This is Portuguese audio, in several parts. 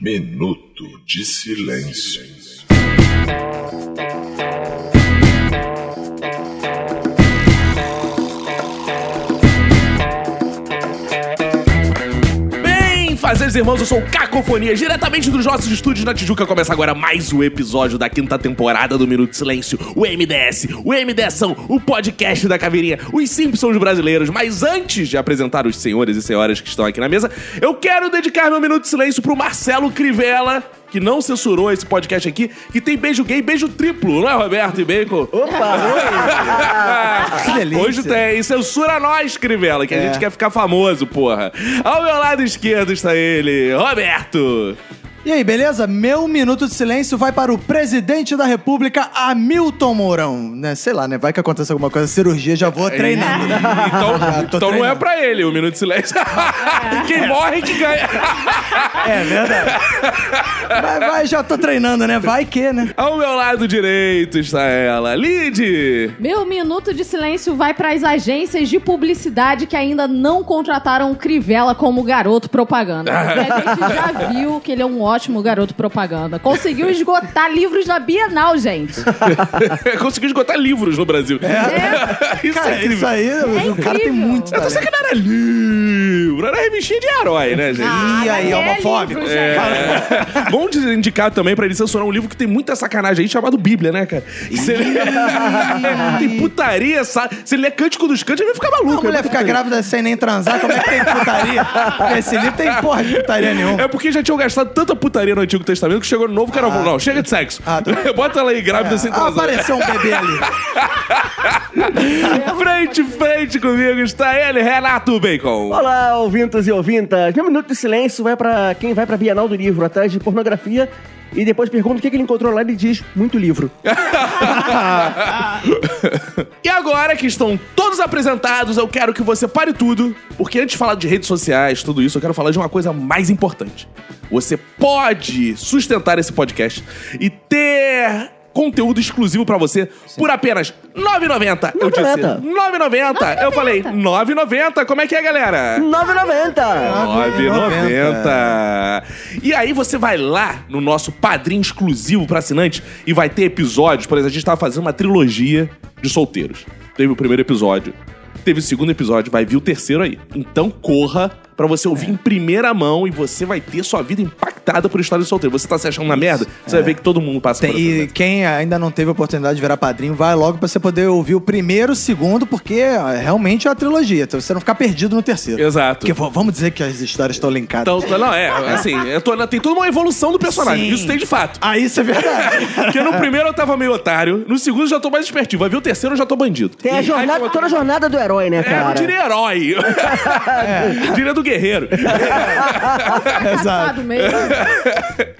Minuto de Silêncio. Fazeres irmãos, eu sou o Cacofonia, diretamente dos nossos estúdios na Tijuca. Começa agora mais um episódio da quinta temporada do Minuto de Silêncio, o MDS, o MDSão, o podcast da Caveirinha, os Simpsons brasileiros. Mas antes de apresentar os senhores e senhoras que estão aqui na mesa, eu quero dedicar meu Minuto de Silêncio pro Marcelo Crivella, que não censurou esse podcast aqui, que tem beijo gay, beijo triplo, não é, Roberto e Bacon? Opa, Que delícia. Hoje tem. Censura nós, Crivella, que a É. gente quer ficar famoso, porra. Ao meu lado esquerdo está ele, Roberto. E aí, beleza? Meu minuto de silêncio vai para o presidente da República, Hamilton Mourão. Né? Sei lá, né? Vai que aconteça alguma coisa, cirurgia, já vou treinando. né? Então, Já então não é treinando. pra ele o minuto de silêncio. Quem morre que ganha. É verdade. Vai, vai, já tô treinando, né? Vai que, né? Ao meu lado direito está ela, Lid. Meu minuto de silêncio vai para as agências de publicidade que ainda não contrataram o Crivella como garoto propaganda. Porque a gente já viu que ele é um ótimo garoto propaganda. Conseguiu esgotar livros na Bienal, gente. Conseguiu esgotar livros no Brasil. É, Isso Cara, é incrível. isso aí, o cara tem incrível. muito Eu tô sei que não era livro, era revistinha de herói, né, gente? Ah, Ih, aí, mas é homofóbico. livro. É. Bom de indicar também pra ele censurar um livro que tem muita sacanagem aí chamado Bíblia, né, cara? Se ele... tem putaria, sa... se ele é cântico dos cânticos, ele vai ficar A maluco. mulher né? fica grávida sem nem transar, como é que tem putaria? Esse livro tem porra de putaria nenhuma. É porque já tinham gastado tanta putaria no Antigo Testamento que chegou no Novo, que era não, chega de sexo. Ah, tá. Bota ela aí, grávida sem Ah, transar. apareceu um bebê ali. frente, frente comigo está ele, Renato Bacon. Olá, ouvintos e ouvintas. Meu minuto de silêncio vai pra quem vai pra Bienal do Livro atrás de pornografia e depois pergunta o que, que ele encontrou lá e ele diz muito livro. E agora que estão todos apresentados, eu quero que você pare tudo, porque antes de falar de redes sociais, tudo isso, eu quero falar de uma coisa mais importante. Você pode sustentar esse podcast e ter conteúdo exclusivo pra você por apenas R$ 9,90. Eu disse 9,90. 9,90. Eu falei 9,90. Como é que é, galera? 9,90! 9,90. E aí você vai lá no nosso padrinho exclusivo pra assinante e vai ter episódios. Por exemplo, a gente tava fazendo uma trilogia de solteiros. Teve o primeiro episódio, teve o segundo episódio, vai vir o terceiro aí. Então corra pra você ouvir em primeira mão e você vai ter sua vida impactada por história de solteiro. Você tá se achando na merda? Você vai ver que todo mundo passa Tem- por e quem ainda não teve a oportunidade de virar padrinho, vai logo pra você poder ouvir o primeiro, o segundo, porque ó, realmente é uma trilogia. Então você não ficar perdido no terceiro. Exato. Porque vamos dizer que as histórias estão linkadas. Então, não, é, assim, eu tô- tem toda uma evolução do personagem. Sim. Isso tem de fato. Ah, isso é verdade. Porque no primeiro eu tava meio otário, no segundo eu já tô mais espertinho. Vai ver o terceiro eu já tô bandido. Tem a jornada, toda a jornada do herói, né, É, eu cara? diria herói. diria do guerreiro. Exato. Sabe mesmo?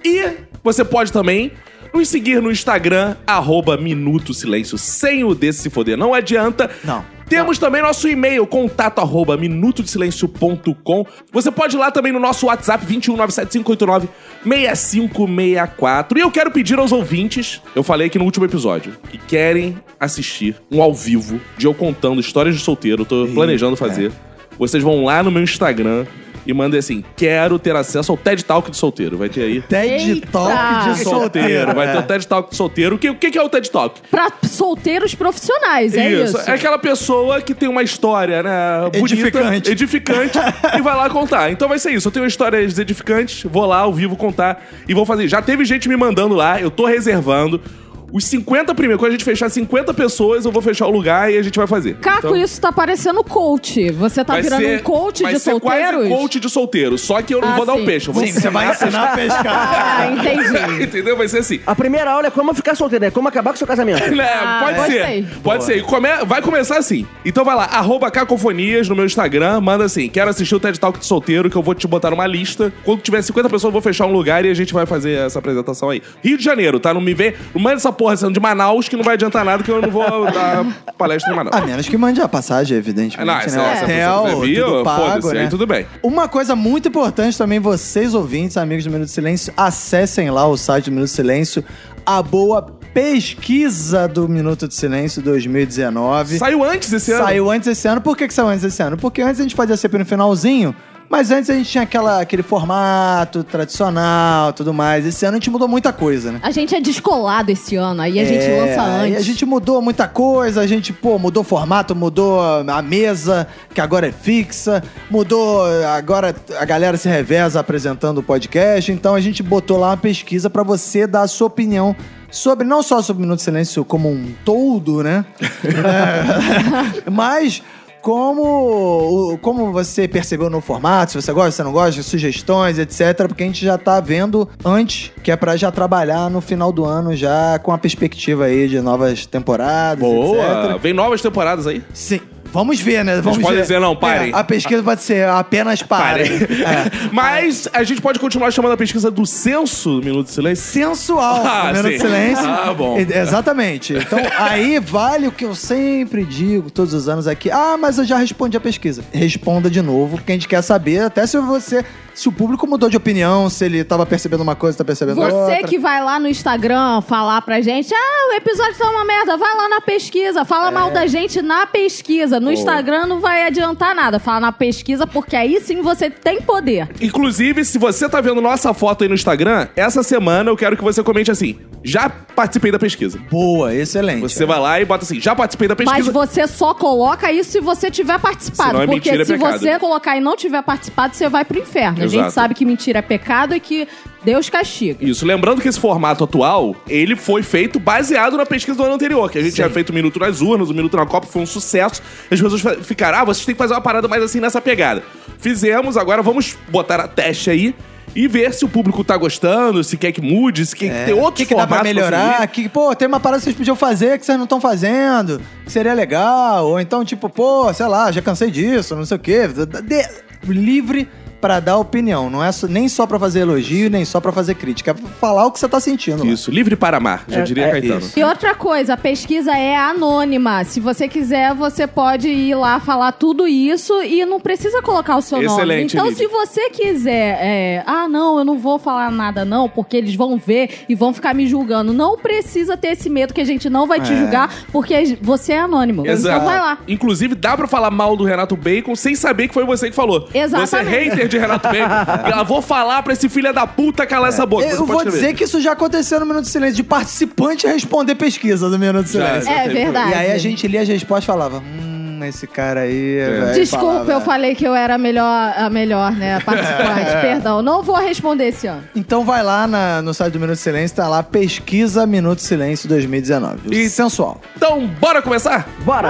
e você pode também nos seguir no Instagram, arroba Minuto Silêncio, sem o desse se foder. Não adianta. Não. Temos também nosso e-mail, contato arroba minutodesilencio.com. Você pode ir lá também no nosso WhatsApp, 21975896564. E eu quero pedir aos ouvintes, eu falei aqui no último episódio, que querem assistir um ao vivo de eu contando histórias de solteiro, eu tô planejando fazer. Vocês vão lá no meu Instagram e mandem assim, quero ter acesso ao TED Talk de solteiro. Vai ter aí. TED Eita. Talk de solteiro. Vai ter é. o TED Talk de solteiro. O que, o que que é o TED Talk? Pra solteiros profissionais, é isso. É aquela pessoa que tem uma história, né? Bonita, Edificante. edificante e vai lá contar. Então vai ser isso. Eu tenho histórias edificantes, vou lá ao vivo contar e vou fazer. Já teve gente me mandando lá, eu tô reservando. Os 50 primeiros, quando a gente fechar 50 pessoas, eu vou fechar o lugar e a gente vai fazer. Caco, Então, isso tá parecendo coach. Você tá virando ser- um coach vai de ser solteiros? quase coach de solteiro. Só que eu não Ah, vou dar o sim. peixe. Eu vou Sim, você vai ensinar a pescar. Ah, entendi. Entendeu? Vai ser assim. A primeira aula é como ficar solteiro, é como acabar com o seu casamento. Né, Ah, pode gostei. ser. Pode ser. E come- Vai começar assim. Então vai lá, arroba cacofonias no meu Instagram, manda assim, quero assistir o TED Talk de solteiro, que eu vou te botar numa lista. Quando tiver 50 pessoas, eu vou fechar um lugar e a gente vai fazer essa apresentação aí. Rio de Janeiro, tá? Não me vê. Não manda essa porra sendo de Manaus, que não vai adiantar nada, que eu não vou dar palestra em Manaus. A menos que mande a passagem, evidentemente. Não, né? essa, essa hotel, pessoa que tudo pago, né? aí tudo bem. Uma coisa muito importante também, vocês ouvintes, amigos do Minuto de Silêncio, acessem lá o site do Minuto de Silêncio, a boa pesquisa do Minuto de Silêncio 2019. Saiu antes esse ano. Saiu antes esse ano. Por que, que saiu antes esse ano? Porque antes a gente fazia sempre no finalzinho, Mas antes a gente tinha aquela, aquele formato tradicional tudo mais. Esse ano a gente mudou muita coisa, né? A gente é descolado esse ano, aí a gente É, lança aí antes. A gente mudou muita coisa, a gente, pô, mudou o formato, mudou a mesa, que agora é fixa, mudou, agora a galera se reveza apresentando o podcast, então a gente botou lá uma pesquisa pra você dar a sua opinião sobre, não só sobre o Minuto de Silêncio como um todo, né? É, mas como, como você percebeu no formato, se você gosta, se você não gosta, sugestões, etc. Porque a gente já tá vendo antes, que é pra já trabalhar no final do ano, já com a perspectiva aí de novas temporadas, Boa! etc. Vem novas temporadas aí. Sim. Vamos ver, né? Vamos podem ver. dizer, não, parem. É, a pesquisa pode ser apenas parem. É. Mas a gente pode continuar chamando a pesquisa do censo do Minuto de Silêncio? sensual. Ah, Minuto sim. de silêncio. Ah, bom. Exatamente. Então, aí vale o que eu sempre digo todos os anos aqui. Ah, mas eu já respondi a pesquisa. Responda de novo, porque a gente quer saber até se você. Se o público mudou de opinião, se ele tava percebendo uma coisa, tá percebendo Você outra. que vai lá no Instagram falar pra gente, ah, o episódio tá uma merda, vai lá na pesquisa, fala É. mal da gente na pesquisa. No Instagram não vai adiantar nada, fala na pesquisa, porque aí sim você tem poder. Inclusive, se você tá vendo nossa foto aí no Instagram, essa semana eu quero que você comente assim: já participei da pesquisa. Boa, excelente. Você vai lá e bota assim: já participei da Mas pesquisa. você só coloca isso se você tiver participado. Senão é porque mentira, é se pecado. você colocar e não tiver participado, você vai pro inferno. A Exato. gente sabe que mentira é pecado e que Deus castiga. Isso, lembrando que esse formato atual, ele foi feito baseado na pesquisa do ano anterior, que a gente tinha feito o Minuto nas urnas, o Minuto na Copa foi um sucesso, as pessoas ficaram, ah, vocês têm que fazer uma parada mais assim nessa pegada. Fizemos, agora vamos botar a teste aí e ver se o público tá gostando, se quer que mude, se quer que ter É, O outros que, que dá pra melhorar? seguir. Que, pô, tem uma parada que vocês podiam fazer que vocês não estão fazendo, que seria legal. Ou então, tipo, pô, sei lá, já cansei disso, não sei o quê. De- livre pra dar opinião. Não é nem só pra fazer elogio, nem só pra fazer crítica. É pra falar o que você tá sentindo. lá. Isso, livre para amar, já É, diria é Caetano. isso. E outra coisa, a pesquisa é anônima. Se você quiser, você pode ir lá falar tudo isso e não precisa colocar o seu nome. Excelente, Então, Lili. se você quiser, é, ah, não, eu não vou falar nada não, porque eles vão ver e vão ficar me julgando. Não precisa ter esse medo que a gente não vai te É. julgar, porque você é anônimo. Exato. Então vai lá. Inclusive, dá pra falar mal do Renato Bacon sem saber que foi você que falou. Exatamente. Você é hater de Renato Bacon. Eu vou falar pra esse filho da puta calar essa boca. Eu vou dizer que isso já aconteceu no Minuto de Silêncio, de participante responder pesquisa do Minuto de Já, Silêncio. É verdade. E aí a gente lia as respostas e falava, hum, esse cara aí... velho, Desculpa, falava, eu falei que eu era a melhor, a melhor, né, participante. Perdão, não vou responder esse ano. Então vai lá na- no site do Minuto Silêncio, tá lá, pesquisa Minuto Silêncio 2019. E- Sensual. Então, bora começar? Bora!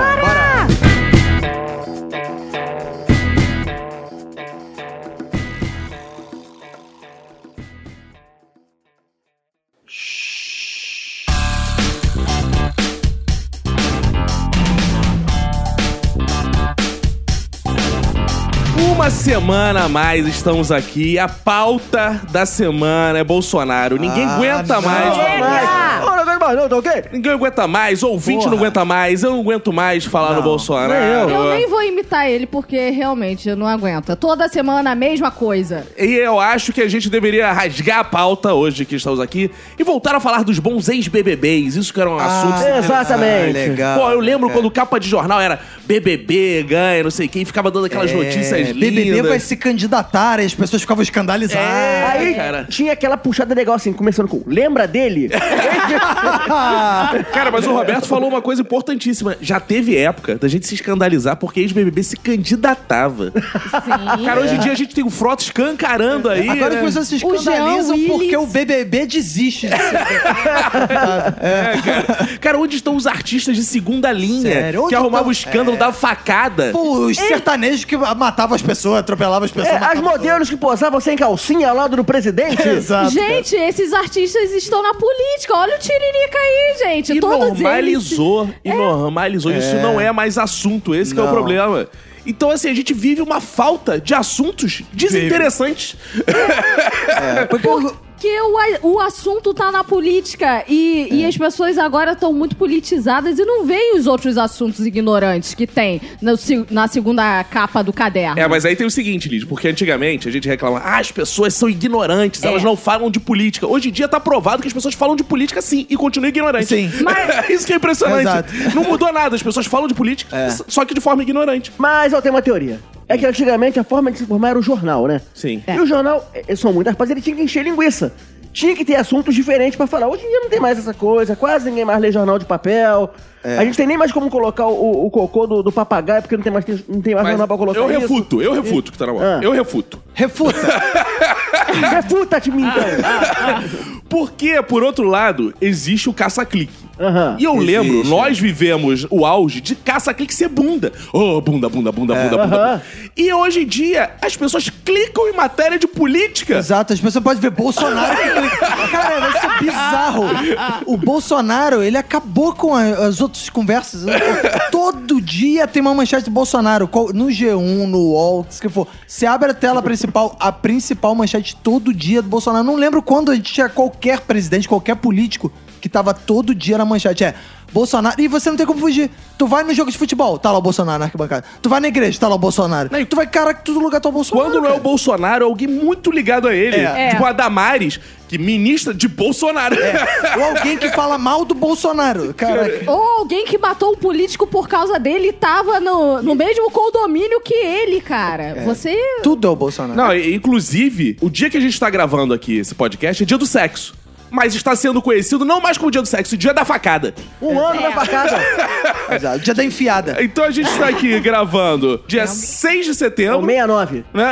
Uma semana a mais estamos aqui. A pauta da semana é Bolsonaro. Ninguém Ah, aguenta não. mais. Mas, Mais não, tá ok? Ninguém aguenta mais. Ouvinte Porra. não aguenta mais. Eu não aguento mais falar no Bolsonaro. nem eu. Eu nem vou imitar ele, porque realmente eu não aguento. Toda semana a mesma coisa. E eu acho que a gente deveria rasgar a pauta hoje que estamos aqui e voltar a falar dos bons ex-BBBs. Isso que era um assunto. é. Exatamente. Ah, legal. Pô, eu lembro É. quando capa de jornal era BBB ganha, não sei quem, ficava dando aquelas É, notícias BBB lindas. vai se candidatar e as pessoas ficavam escandalizadas. É. Aí cara. tinha aquela puxada legal assim, começando com lembra dele? Cara, mas o Roberto falou uma coisa importantíssima. Já teve época da gente se escandalizar porque ex-BBB se candidatava. Sim. Cara, hoje em dia a gente tem o Frota escancarando aí. Agora né? as pessoas se O escandalizam Willis. porque o BBB desiste de ser. É, cara. Cara, onde estão os artistas de segunda linha Sério? Onde que arrumavam o escândalo da facada? Pô, os sertanejos que matavam as pessoas, atropelavam as pessoas. É, as modelos que posavam sem calcinha ao lado do presidente? Exato. Gente, esses artistas estão na política. Olha o Tiririca aí, gente. E Todos normalizou. E normalizou. Isso não é mais assunto. Esse que é o Não. problema. Então, assim, a gente vive uma falta de assuntos desinteressantes. É, porque Porque o, o assunto tá na política e, e as pessoas agora estão muito politizadas e não veem os outros assuntos ignorantes que tem no na segunda capa do caderno. É, mas aí tem o seguinte, Liz, porque antigamente a gente reclama, ah, as pessoas são ignorantes, elas É. não falam de política. Hoje em dia tá provado que as pessoas falam de política sim e continuam ignorantes. Sim. Mas isso que é impressionante. Exato. Não mudou nada, as pessoas falam de política, só que de forma ignorante. Mas eu tenho uma teoria. É que antigamente a forma de se informar era o jornal, né? Sim. É. E o jornal, eh, são muitas rapazes, ele tinha que encher linguiça. Tinha que ter assuntos diferentes pra falar. Hoje em dia não tem mais essa coisa, quase ninguém mais lê jornal de papel. A gente tem nem mais como colocar o, o cocô do, do papagaio, porque não tem mais, não tem mais Mas jornal pra colocar eu isso. refuto, eu refuto que tá na mão. Ah. Eu refuto. Refuta. Refuta-te, então. Porque, por outro lado, existe o caça-clique. Aham. E eu Existe. lembro, nós vivemos o auge de caça-clique ser bunda. Oh, bunda, bunda, bunda, bunda, bunda, Aham. bunda. E hoje em dia, as pessoas clicam em matéria de política. Exato, as pessoas podem ver Bolsonaro. Cara, vai ser bizarro. O Bolsonaro, ele acabou com as outras conversas. Todo dia tem uma manchete do Bolsonaro. No G1, no UOL, se que for. Você abre a tela principal, a principal manchete todo dia do Bolsonaro. Não lembro quando a gente tinha qualquer presidente, qualquer político que tava todo dia na manchete. É. Bolsonaro. E você não tem como fugir. Tu vai no jogo de futebol, tá lá o Bolsonaro na arquibancada. Tu vai na igreja, tá lá o Bolsonaro. Não, e- Tu vai, caraca, todo lugar tá o Bolsonaro. Quando não é o cara. Bolsonaro, é alguém muito ligado a ele. É. Tipo a Damares, que ministra de Bolsonaro. Ou alguém que fala mal do Bolsonaro. Caraca. Ou alguém que matou um político por causa dele e tava no, no mesmo condomínio que ele, cara. Você. Tudo é o Bolsonaro. Não, inclusive, o dia que a gente tá gravando aqui esse podcast é dia do sexo. Mas está sendo conhecido não mais como dia do sexo, dia da facada. Um ano na facada. Exato. Dia da enfiada. Então a gente está aqui gravando dia 6 de É o setembro. 69. Né?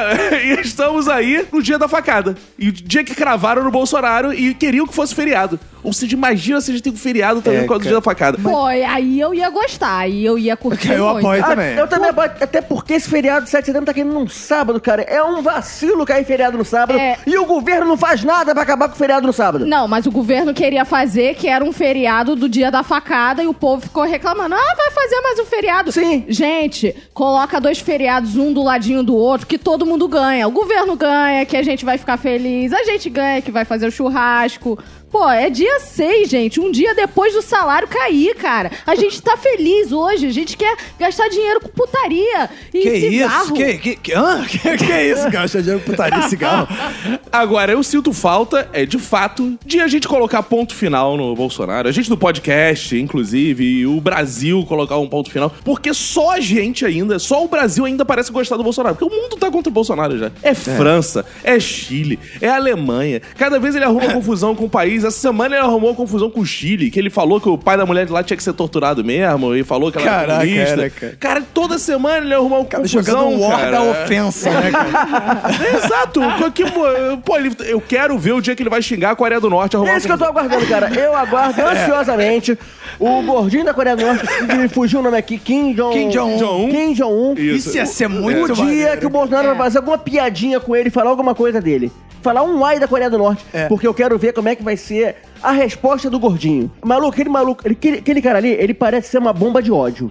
E estamos aí no dia da facada. E o dia que cravaram no Bolsonaro e queriam que fosse feriado. Ou seja, imagina se a gente tem um feriado também É, por causa do dia da facada. Pô, aí eu ia gostar, aí eu ia curtir. Eu muito. apoio Ah, também. eu também apoio, até porque esse feriado de 7 de setembro tá caindo num sábado, cara. É um vacilo cair feriado no sábado. É. E o governo não faz nada pra acabar com o feriado no sábado. Não, mas o governo queria fazer que era um feriado do dia da facada e o povo ficou reclamando. Ah, vai fazer mais um feriado. Sim. Gente, coloca dois feriados, um do ladinho do outro, que todo mundo ganha. O governo ganha, que a gente vai ficar feliz. A gente ganha, que vai fazer o churrasco. Pô, é dia 6, gente. Um dia depois do salário cair, cara. A gente tá feliz hoje. A gente quer gastar dinheiro com putaria e Que cigarro. isso? Que, que, que, que, que é isso? Gasta dinheiro com putaria e cigarro. Agora, eu sinto falta, é de fato, de a gente colocar ponto final no Bolsonaro. A gente do podcast, inclusive, e o Brasil colocar um ponto final. Porque só a gente ainda, só o Brasil ainda parece gostar do Bolsonaro. Porque o mundo tá contra o Bolsonaro já. É França, é Chile, é Alemanha. Cada vez ele arruma confusão com o país. Essa semana ele arrumou confusão com o Chile, que ele falou que o pai da mulher de lá tinha que ser torturado mesmo, e falou que ela Caraca, era comunista. era, cara. Cara, toda semana ele arrumou confusão, Jogando um war cara. da ofensa, né, cara? Exato. Que, pô, ele- eu quero ver o dia que ele vai xingar a Coreia do Norte. arrumar É isso que eu tô uma- aguardando, cara. Eu aguardo ansiosamente o gordinho da Coreia do Norte, que me fugiu o nome aqui, Kim Jong... Kim Jong-un. Jong-un. Kim Jong-un. Isso. Isso ia ser O muito dia maneiro. que o Bolsonaro vai fazer alguma piadinha com ele, falar alguma coisa dele. Falar um ai da Coreia do Norte. É. Porque eu quero ver como é que vai ser a resposta do gordinho. Maluco, aquele maluco, ele- aquele, aquele cara ali, ele parece ser uma bomba de ódio.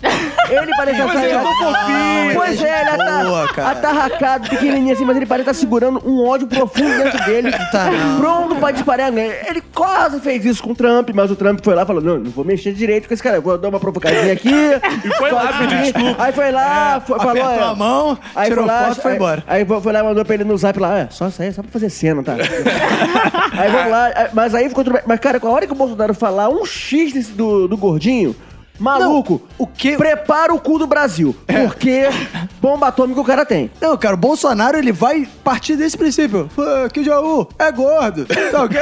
Ele parece Mas ele é tão fofinho. Pois é, ele Boa, tá cara. atarracado, pequenininho assim, mas ele parece estar segurando um ódio profundo dentro dele. Tá, não. Pronto pra disparar. Ele quase fez isso com o Trump, mas o Trump foi lá e falou: não, não vou mexer direito com esse cara, vou dar uma provocadinha aqui. E foi lá pedir que- desculpa. Aí foi lá, foi, falou. Apertou é, a mão, Aí tirou foi lá, foto e foi aí- embora. Aí foi lá e mandou pra ele no zap lá, é, só isso aí, só pra fazer cena, tá? aí vamos lá, mas aí ficou tudo bem. Mas, cara, com a hora que o Bolsonaro falar um X desse do, do gordinho, maluco, o que- prepara o cu do Brasil. Porque bomba atômica o cara tem. Não, cara, o Bolsonaro, ele vai partir desse princípio. Kim Jong-un é gordo. Tá ok?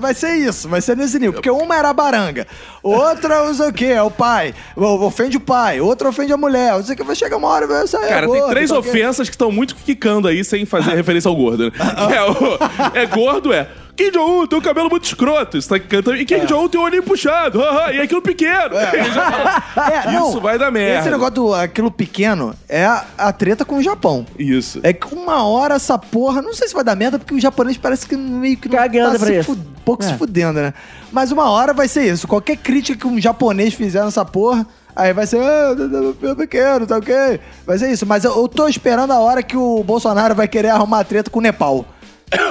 Vai ser isso, vai ser nesse nível. Porque uma era a baranga, outra não sei o quê, é o pai. Ofende o pai, outra ofende a mulher. Não sei o que, vai chegar uma hora e vai sair. Cara, é gordo, tem três tá ofensas que estão muito quicando aí sem fazer referência ao gordo, né? Que é, o- é gordo, é. Kim Jong-un tem um cabelo muito escroto, isso tá cantando. E Kim Jong-un tem o olhinho puxado, e aquilo pequeno. Já fala, É, não, Isso vai dar merda. Esse negócio do aquilo pequeno é a, a treta com o Japão. Isso. É que uma hora essa porra, não sei se vai dar merda, porque o japonês parece que meio que não Cagando tá pra se isso. fu- pouco É. se fudendo, né? Mas uma hora vai ser isso. Qualquer crítica que um japonês fizer nessa porra, aí vai ser, ah, eu pequeno, tá ok? Vai ser isso. Mas eu, eu tô esperando a hora que o Bolsonaro vai querer arrumar treta com o Nepal.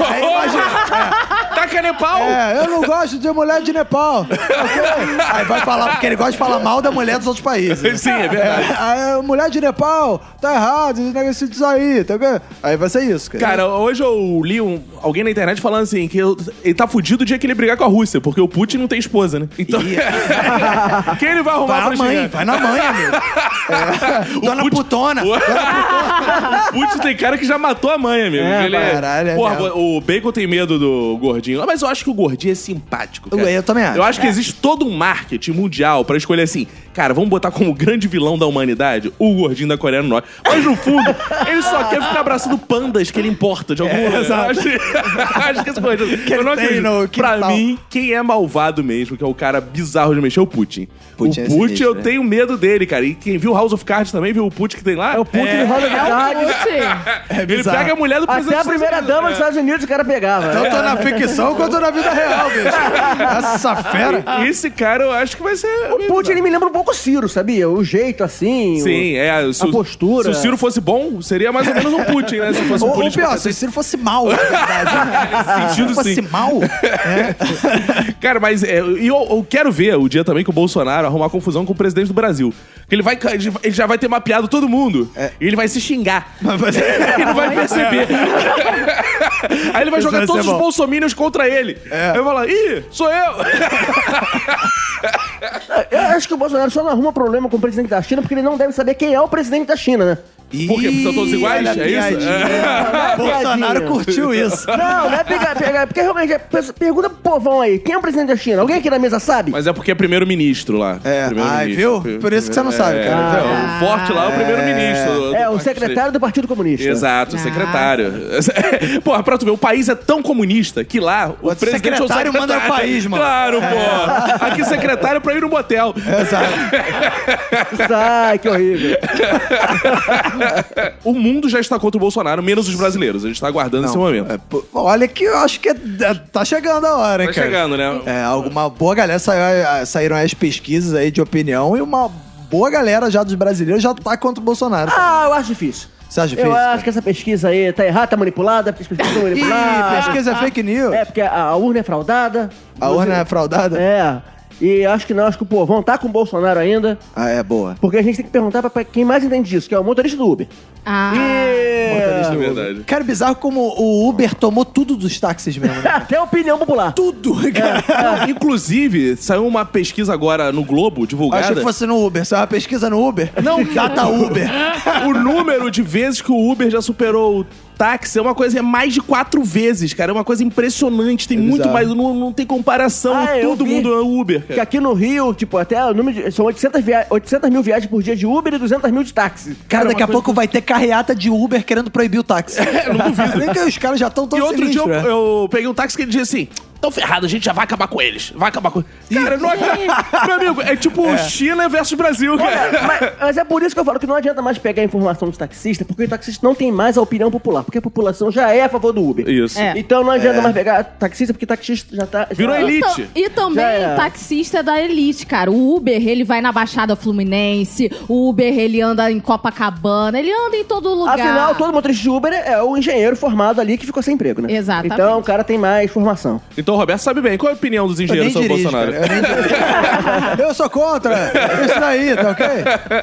Aí imagina, Tá Ataca Nepal! É, eu não gosto de mulher de Nepal. Aí vai falar, porque ele gosta de falar mal da mulher dos outros países. Sim, é verdade. É, aí, mulher de Nepal, tá errado, esse negócio disso aí, tá vendo? Aí vai ser isso, cara. Cara, hoje eu li um- alguém na internet falando assim que eu- ele tá fudido o dia que ele brigar com a Rússia, porque o Putin não tem esposa, né? Então. Quem ele vai arrumar vai pra mãe, vai na mãe, amigo. É, Dona Putin- Putona. O Putin tem cara que já matou a mãe, amigo. É, ele caralho, é Porra, o Bacon tem medo do gordinho. Ah, Mas eu acho que o gordinho é simpático. Cara. Eu- eu também acho. Eu acho que existe todo um marketing mundial pra escolher assim, cara, vamos botar como grande vilão da humanidade o gordinho da Coreia do Norte. Mas no fundo, ele só quer ficar abraçando pandas que ele importa de algum É, lugar. exato. Eu acho, acho que esse gordinho. Que eu não acredito. no Pra quintal. mim, quem é malvado mesmo, que é o cara bizarro de mexer, é o Putin. Putin o é Putin, sinistro, eu né? tenho medo dele, cara. E quem viu House of Cards também viu o Putin que tem lá? É o Putin é, roda de É o carne. Putin. ele pega a mulher do presidente Até a primeira dama dos Estados Unidos o cara pegava. Tanto na ficção quanto na vida real, bicho. Essa fera. É. Esse cara eu acho que vai ser. O Putin, ele me lembra um pouco o Ciro, sabia? O jeito assim. o- Sim, é. Se a o- postura. Se o Ciro fosse bom, seria mais ou menos um Putin, né? Se fosse um Ou, ou político. pior, se o Ciro fosse mal, na verdade. Nesse sentido, Se fosse sim. mal, Cara, mas é, e eu, eu quero ver o dia também que o Bolsonaro arrumar confusão com o presidente do Brasil. Que ele vai. Ele já vai ter mapeado todo mundo. E ele vai se xingar. ele não vai perceber. Aí ele vai jogar todos os bom. bolsominions contra ele. Aí vai falar, ih, sou eu! Eu acho que o Bolsonaro só não arruma problema com o presidente da China porque ele não deve saber quem é o presidente da China, né? Por quê? Porque são todos iguais? É isso? piadinha. Bolsonaro curtiu isso. Não, não é pegar, pegar. Porque realmente, é- pe- pergunta pro povão aí, quem é o presidente da China? Alguém aqui na mesa sabe? Mas é porque é primeiro-ministro lá. É, Primeiro-ministro. ai, viu? Por isso que você não sabe, É, cara. então, o forte lá é o primeiro-ministro. é, o secretário do Partido Comunista. Exato, o Ah. secretário. Porra, pra tu ver, o país é tão comunista que lá o, O presidente é o secretário manda no país, mano. Claro, pô. Aqui secretário é pra ir no motel. Exato. Ai, que horrível. O mundo já está contra o Bolsonaro, menos os brasileiros. A gente tá aguardando esse momento. É, pô, olha que eu acho que é- é- tá chegando a hora, hein, Tá cara. chegando, né? É, alguma boa galera saiu, saíram as pesquisas aí de opinião e uma boa galera já dos brasileiros já tá contra o Bolsonaro. Ah, eu acho difícil. Você acha Eu difícil? acho que essa pesquisa aí tá errada, tá manipulada, pesquisas estão Ih, pesquisa é fake news. É, porque a, a urna é fraudada. A urna é fraudada? É. E acho que não, acho que o povão tá com o Bolsonaro ainda. Ah, é boa. Porque a gente tem que perguntar pra- pra quem mais entende disso, que é o motorista do Uber. Ah, É E... verdade. Cara, bizarro como o Uber tomou tudo dos táxis mesmo, né? Até a opinião popular. tudo, cara. Não, inclusive, saiu uma pesquisa agora no Globo, divulgada. Achei que fosse no Uber. Saiu uma pesquisa no Uber. Não. Data Uber. O número de vezes que o Uber já superou o táxi é uma coisa, é mais de quatro vezes, cara. É uma coisa impressionante. Tem muito bizarro. mais, não, não tem comparação. Ah, eu Todo mundo é Uber, Que cara. aqui no Rio, tipo, até o número de, são 800, via 800 mil viagens por dia de Uber e 200 mil de táxi. Cara, Cara, daqui uma a pouco vai ter carreata de Uber querendo proibir o táxi. É, não duvido. Nem que os caras já estão E todos outro dia eu, né? eu peguei um táxi que ele dizia assim: tão ferrado, a gente já vai acabar com eles. Vai acabar com Cara, não adianta. Meu amigo, é tipo China versus Brasil, cara. mas, mas é por isso que eu falo que não adianta mais pegar a informação dos taxistas, porque o taxista não tem mais a opinião popular, porque a população já é a favor do Uber. Isso. É. Então não adianta mais pegar taxista, porque taxista já tá. já- Virou E, elite. tam- e também é. taxista é da elite, cara. O Uber, ele vai na Baixada Fluminense, o Uber, ele anda em Copacabana, ele anda em todo lugar. Afinal, todo motorista de Uber é o engenheiro formado ali que ficou sem emprego, né? Exatamente. Então o cara tem mais formação. Então o Roberto sabe bem. Qual é a opinião dos engenheiros sobre o dirijo, Bolsonaro? cara. Eu, nem eu sou contra. Isso daí, tá ok?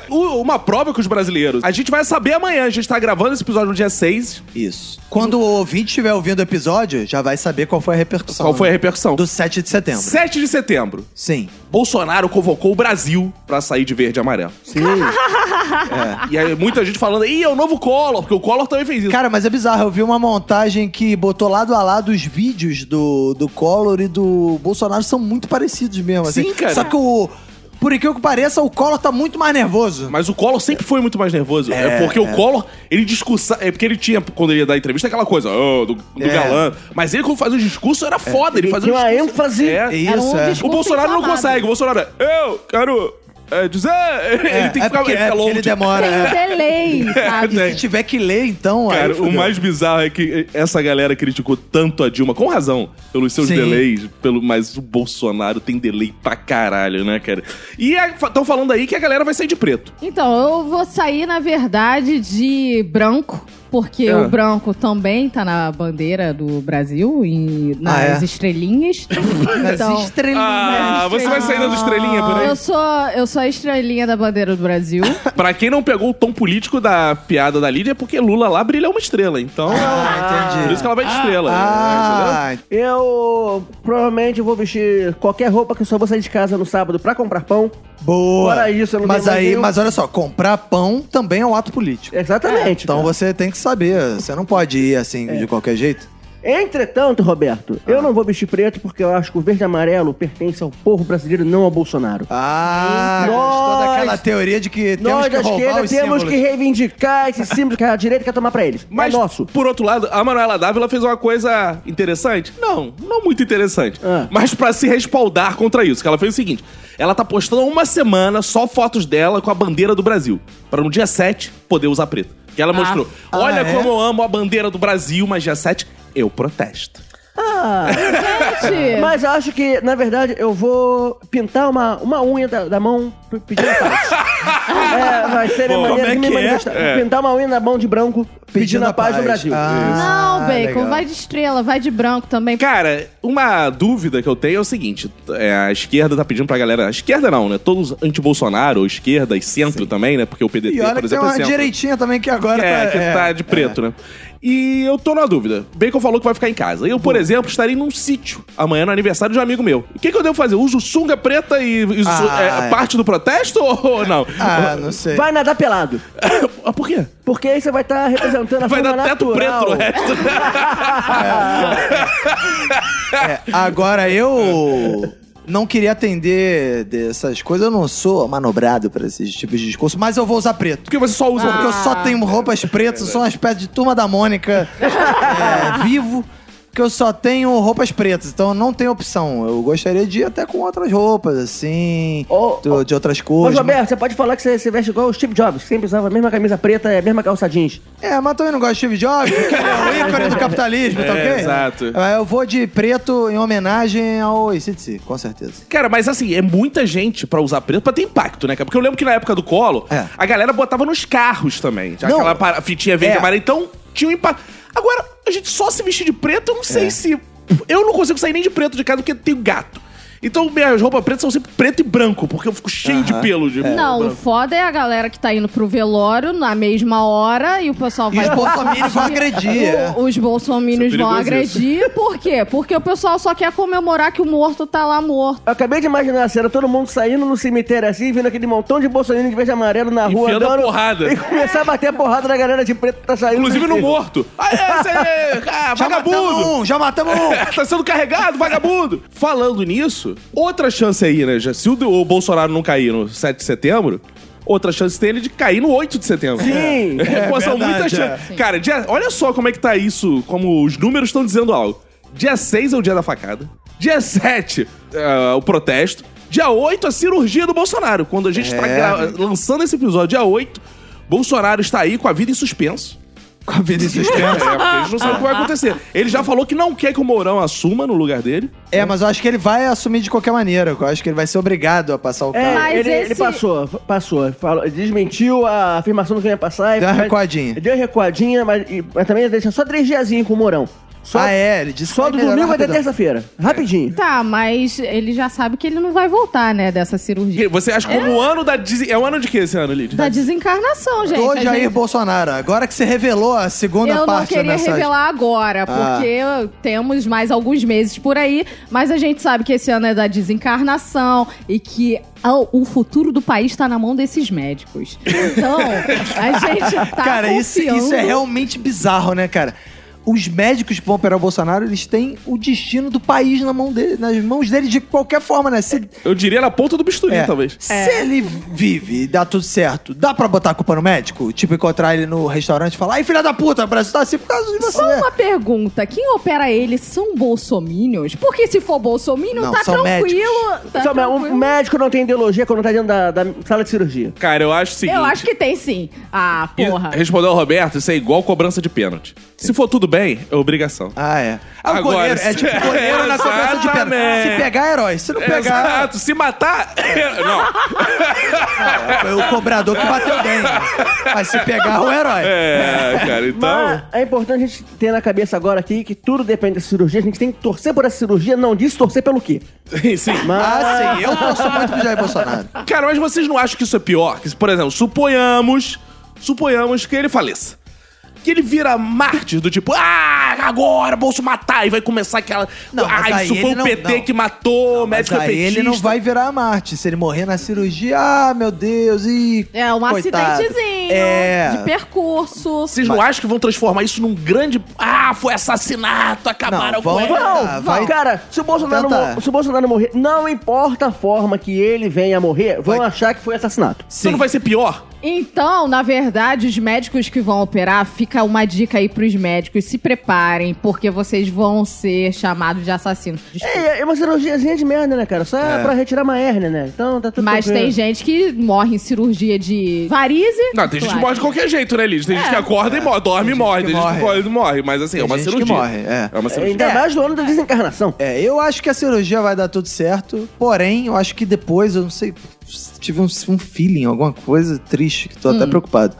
O- Uma prova que os brasileiros. A gente vai saber amanhã. A gente tá gravando esse episódio no dia 6. Isso. Quando o ouvinte estiver ouvindo o episódio, já vai saber qual foi a repercussão. Qual foi a né? repercussão? Do 7 de setembro. 7 de setembro. Sim. Bolsonaro convocou o Brasil pra sair de verde e amarelo. Sim. E aí muita gente falando, ih, é o novo Collor, porque o Collor também fez isso. Cara, mas é bizarro. Eu vi uma montagem que botou lado a lado os vídeos do, do Collor e do Bolsonaro são muito parecidos mesmo. assim. Sim, cara. Só que o. Por incrível que pareça, o Collor tá muito mais nervoso. Mas o Collor sempre foi muito mais nervoso. É, É, porque o é. Collor, ele discursa. É porque ele tinha, quando ele ia dar entrevista, aquela coisa, "Oh, do, do É. galã. Mas ele, quando fazia o discurso, era foda. Ele Ele fazia tinha um uma discurso- ênfase. É. Era um Isso, é. O Bolsonaro não consegue. O Bolsonaro é, eu quero é, dizer. ele tem que é ficar, porque, ele é fica porque longo. ele demora. Tem é. delay, sabe? Tem. Se tiver que ler, então. aí Cara, o mais bizarro é que essa galera criticou tanto a Dilma, com razão, pelos seus Sim. delays, pelo, mas o Bolsonaro tem delay pra caralho, né, cara? E estão falando aí que a galera vai sair de preto. Então, eu vou sair, na verdade, de branco. Porque É. o branco também tá na bandeira do Brasil, e nas Ah, é? estrelinhas. Então, estrelinhas. Ah, você vai sair das estrelinhas por aí? eu sou, eu sou a estrelinha da bandeira do Brasil. Pra quem não pegou o tom político da piada da Lídia, é porque Lula lá brilha uma estrela. Então, Ah, entendi. por isso que ela vai de estrela. Ah, Eu provavelmente vou vestir qualquer roupa que eu só vou sair de casa no sábado pra comprar pão. Boa. Fora isso, eu não mas aí, nenhum- mas olha só, comprar pão também é um ato político. Exatamente. Então cara. você tem que saber, você não pode ir assim de qualquer jeito. Entretanto, Roberto, Ah. eu não vou vestir preto porque eu acho que o verde e amarelo pertence ao povo brasileiro, não ao Bolsonaro. Ah, Nós- gostou daquela teoria de que temos Nós que da esquerda os temos símbolos. que reivindicar esse símbolo que a direita quer tomar pra eles. Mas, é nosso. por outro lado, a Manuela Dávila fez uma coisa interessante. Não, não muito interessante. Ah. Mas pra se respaldar contra isso, que ela fez o seguinte. Ela tá postando uma semana só fotos dela com a bandeira do Brasil. Pra no dia 7 poder usar preto. Que ela mostrou. Ah, Olha é? como eu amo a bandeira do Brasil, mas dia 7 eu protesto. Ah, Gente, mas eu acho que, na verdade, eu vou pintar uma, uma unha da, da mão pedindo paz. é, vai ser minha Bom, maneira é de me que é? manifestar. É. Pintar uma unha na mão de branco pedindo, a paz, no Brasil. Ah, não, Bacon, legal. vai de estrela, vai de branco também. Cara, uma dúvida que eu tenho é o seguinte: é, a esquerda tá pedindo pra galera. A esquerda não, né? Todos anti-Bolsonaro, ou esquerda e centro também, né? Porque o PDT, E olha por que tem exemplo, é uma centro. direitinha também que agora É, tá, que tá de preto, né? E eu tô na dúvida. Bacon falou que vai ficar em casa. Eu, por exemplo, estarei num sítio amanhã no aniversário de um amigo meu. O que, que eu devo fazer? Uso sunga preta e, e su- Ah, é, é. parte do protesto ou não? Ah, não sei. Vai nadar pelado. Ah, Por quê? Porque aí você vai estar representando a Vai forma dar teto preto no resto. É, agora eu não queria atender dessas coisas, eu não sou manobrado pra esses tipos de discurso, mas eu vou usar preto. Porque você só usa. Porque eu só tenho roupas pretas, sou uma espécie de turma da Mônica é, vivo, que eu só tenho roupas pretas, então eu não tenho opção. Eu gostaria de ir até com outras roupas, assim, Ô, do- ô, de outras Ô, cores. Roberto, você pode falar que você, você veste igual o Steve Jobs, sempre usava a mesma camisa preta e a mesma calça jeans. É, mas também não gosto de Steve Jobs, porque ele é o ícone do capitalismo, tá É, ok? exato. Eu vou de preto em homenagem ao ACDC, com certeza. Cara, mas assim, é muita gente pra usar preto pra ter impacto, né, cara? Porque eu lembro que na época do colo, É. a galera botava nos carros também. Já Não. aquela fitinha verde É. e amarela. Então, tinha um impacto. Agora, a gente só se vestir de preto, eu não sei É. se. Eu não consigo sair nem de preto de casa porque tenho gato. Então, minhas roupas pretas são sempre preto e branco, porque eu fico cheio de pelo. De Não, o branco. foda é a galera que tá indo pro velório na mesma hora e o pessoal E vai. os bolsominions vão agredir, é. O- Os bolsominions Isso é vão perigoso agredir. Por quê? Porque o pessoal só quer comemorar que o morto tá lá morto. Eu acabei de imaginar a cena, todo mundo saindo no cemitério assim, vendo aquele montão de bolsonaro de verde e amarelo na rua, Enfiando a andando, porrada. E começar a bater a porrada na galera de preto que tá saindo. Inclusive no morto. Ah, é, esse aí, ah, Já matamos vagabundo! um, já matamos um. tá sendo carregado, vagabundo! Falando nisso, outra chance aí, né? Já, se o, o Bolsonaro não cair no 7 de setembro, outra chance tem ele de cair no 8 de setembro. Sim. Pô, são verdade, muitas é. chances. Cara, dia- olha só como é que tá isso, como os números estão dizendo algo. Dia 6 é o dia da facada. Dia 7 é o protesto. Dia 8 a cirurgia do Bolsonaro. Quando a gente tá É. gra- lançando esse episódio, dia 8, Bolsonaro está aí com a vida em suspenso. Com a vida em É, porque a gente não sabe o que vai acontecer. Ele já falou que não quer que o Mourão assuma no lugar dele. É, mas eu acho que ele vai assumir de qualquer maneira. Eu acho que ele vai ser obrigado a passar o É, carro. Mas ele, ele esse- passou, passou. Falou, desmentiu a afirmação do que ia passar. e- Deu uma recuadinha. Deu uma recuadinha, mas, e- mas também deixa só três diazinhos com o Mourão. Só, ah, é, ele disse Só do domingo até terça-feira. Rapidinho. Tá, mas ele já sabe que ele não vai voltar, né, dessa cirurgia. Você acha como o ano da... É o ano de que esse ano, Lid? Da desencarnação, gente. Ô, A Jair gente- Bolsonaro, agora que você revelou a segunda Eu não parte da queria mensagem. revelar agora, Ah. porque temos mais alguns meses por aí, mas a gente sabe que esse ano é da desencarnação e que o futuro do país está na mão desses médicos. Então, a gente tá cara, isso, isso é realmente bizarro, né, cara? Os médicos que vão operar o Bolsonaro, eles têm o destino do país na mão dele, nas mãos dele de qualquer forma, né? Se, Eu diria na ponta do bisturi, é, talvez. se ele vive e dá tudo certo, dá pra botar a culpa no médico? Tipo, encontrar ele no restaurante e falar, ai, filha da puta, o Brasil tá assim por causa de você. Só uma pergunta, quem opera ele são bolsominions? Porque se for bolsominion, Não, tá são tranquilo. Tá Só, mas tranquilo. o médico não tem ideologia quando tá dentro da, da sala de cirurgia. Cara, eu acho o seguinte... Eu acho que tem sim. Ah, porra. E- Respondeu ao Roberto, isso é igual cobrança de pênalti. Se for tudo bem, bem, é obrigação. Ah, é. Ah, o Agora, goleiro, é tipo goleiro na cobrança de pênalti. Exatamente. Se pegar, é herói. Se não pegar, Exato, se matar. Não. foi o cobrador que bateu bem. Mas se pegar, o herói. É, cara, então. Mas é importante a gente ter na cabeça agora aqui que tudo depende da cirurgia. A gente tem que torcer por essa cirurgia, não diz torcer pelo quê. Sim. Mas... Ah, sim. Eu torço muito pro Jair Bolsonaro. Cara, mas vocês não acham que isso é pior? Que, por exemplo, suponhamos. Suponhamos que ele faleça. Que ele vira mártir do tipo, ah, agora, Bolso matar, e vai começar aquela. Não, mas ah, aí isso foi o não- PT não. que matou, o Mas médico é aí petista. ele não vai virar Marte. Se ele morrer na cirurgia, ah, meu Deus, e É um Coitado. acidentezinho É. de percurso. Vocês não acham que vão transformar isso num grande. Ah, foi assassinato, acabaram Não, com vão- ele. Não, Ah, vai- cara, se o, Bolsonaro Tentar. mo- se o Bolsonaro morrer, não importa a forma que ele venha a morrer, vão achar que foi assassinato. Isso não vai ser pior? Então, na verdade, os médicos que vão operar, fica uma dica aí pros médicos, se preparem, porque vocês vão ser chamados de assassinos. Desculpa. É, é uma cirurgiazinha de merda, né, cara? Só é. pra retirar uma hérnia, né? Então tá tudo Mas tranquilo. tem gente que morre em cirurgia de varize. Não, tem gente que morre de qualquer jeito, né, Liz? Tem gente que acorda e morre, dorme e gente morre. Tem gente que morre. morre e morre. Mas assim, é Tem uma gente que cirurgia. morre, é. uma É, cirurgia. Ainda mais do ano da desencarnação. É, eu acho que a cirurgia vai dar tudo certo. Porém, eu acho que depois, eu não sei, tive um, um feeling, alguma coisa triste, que tô até preocupado.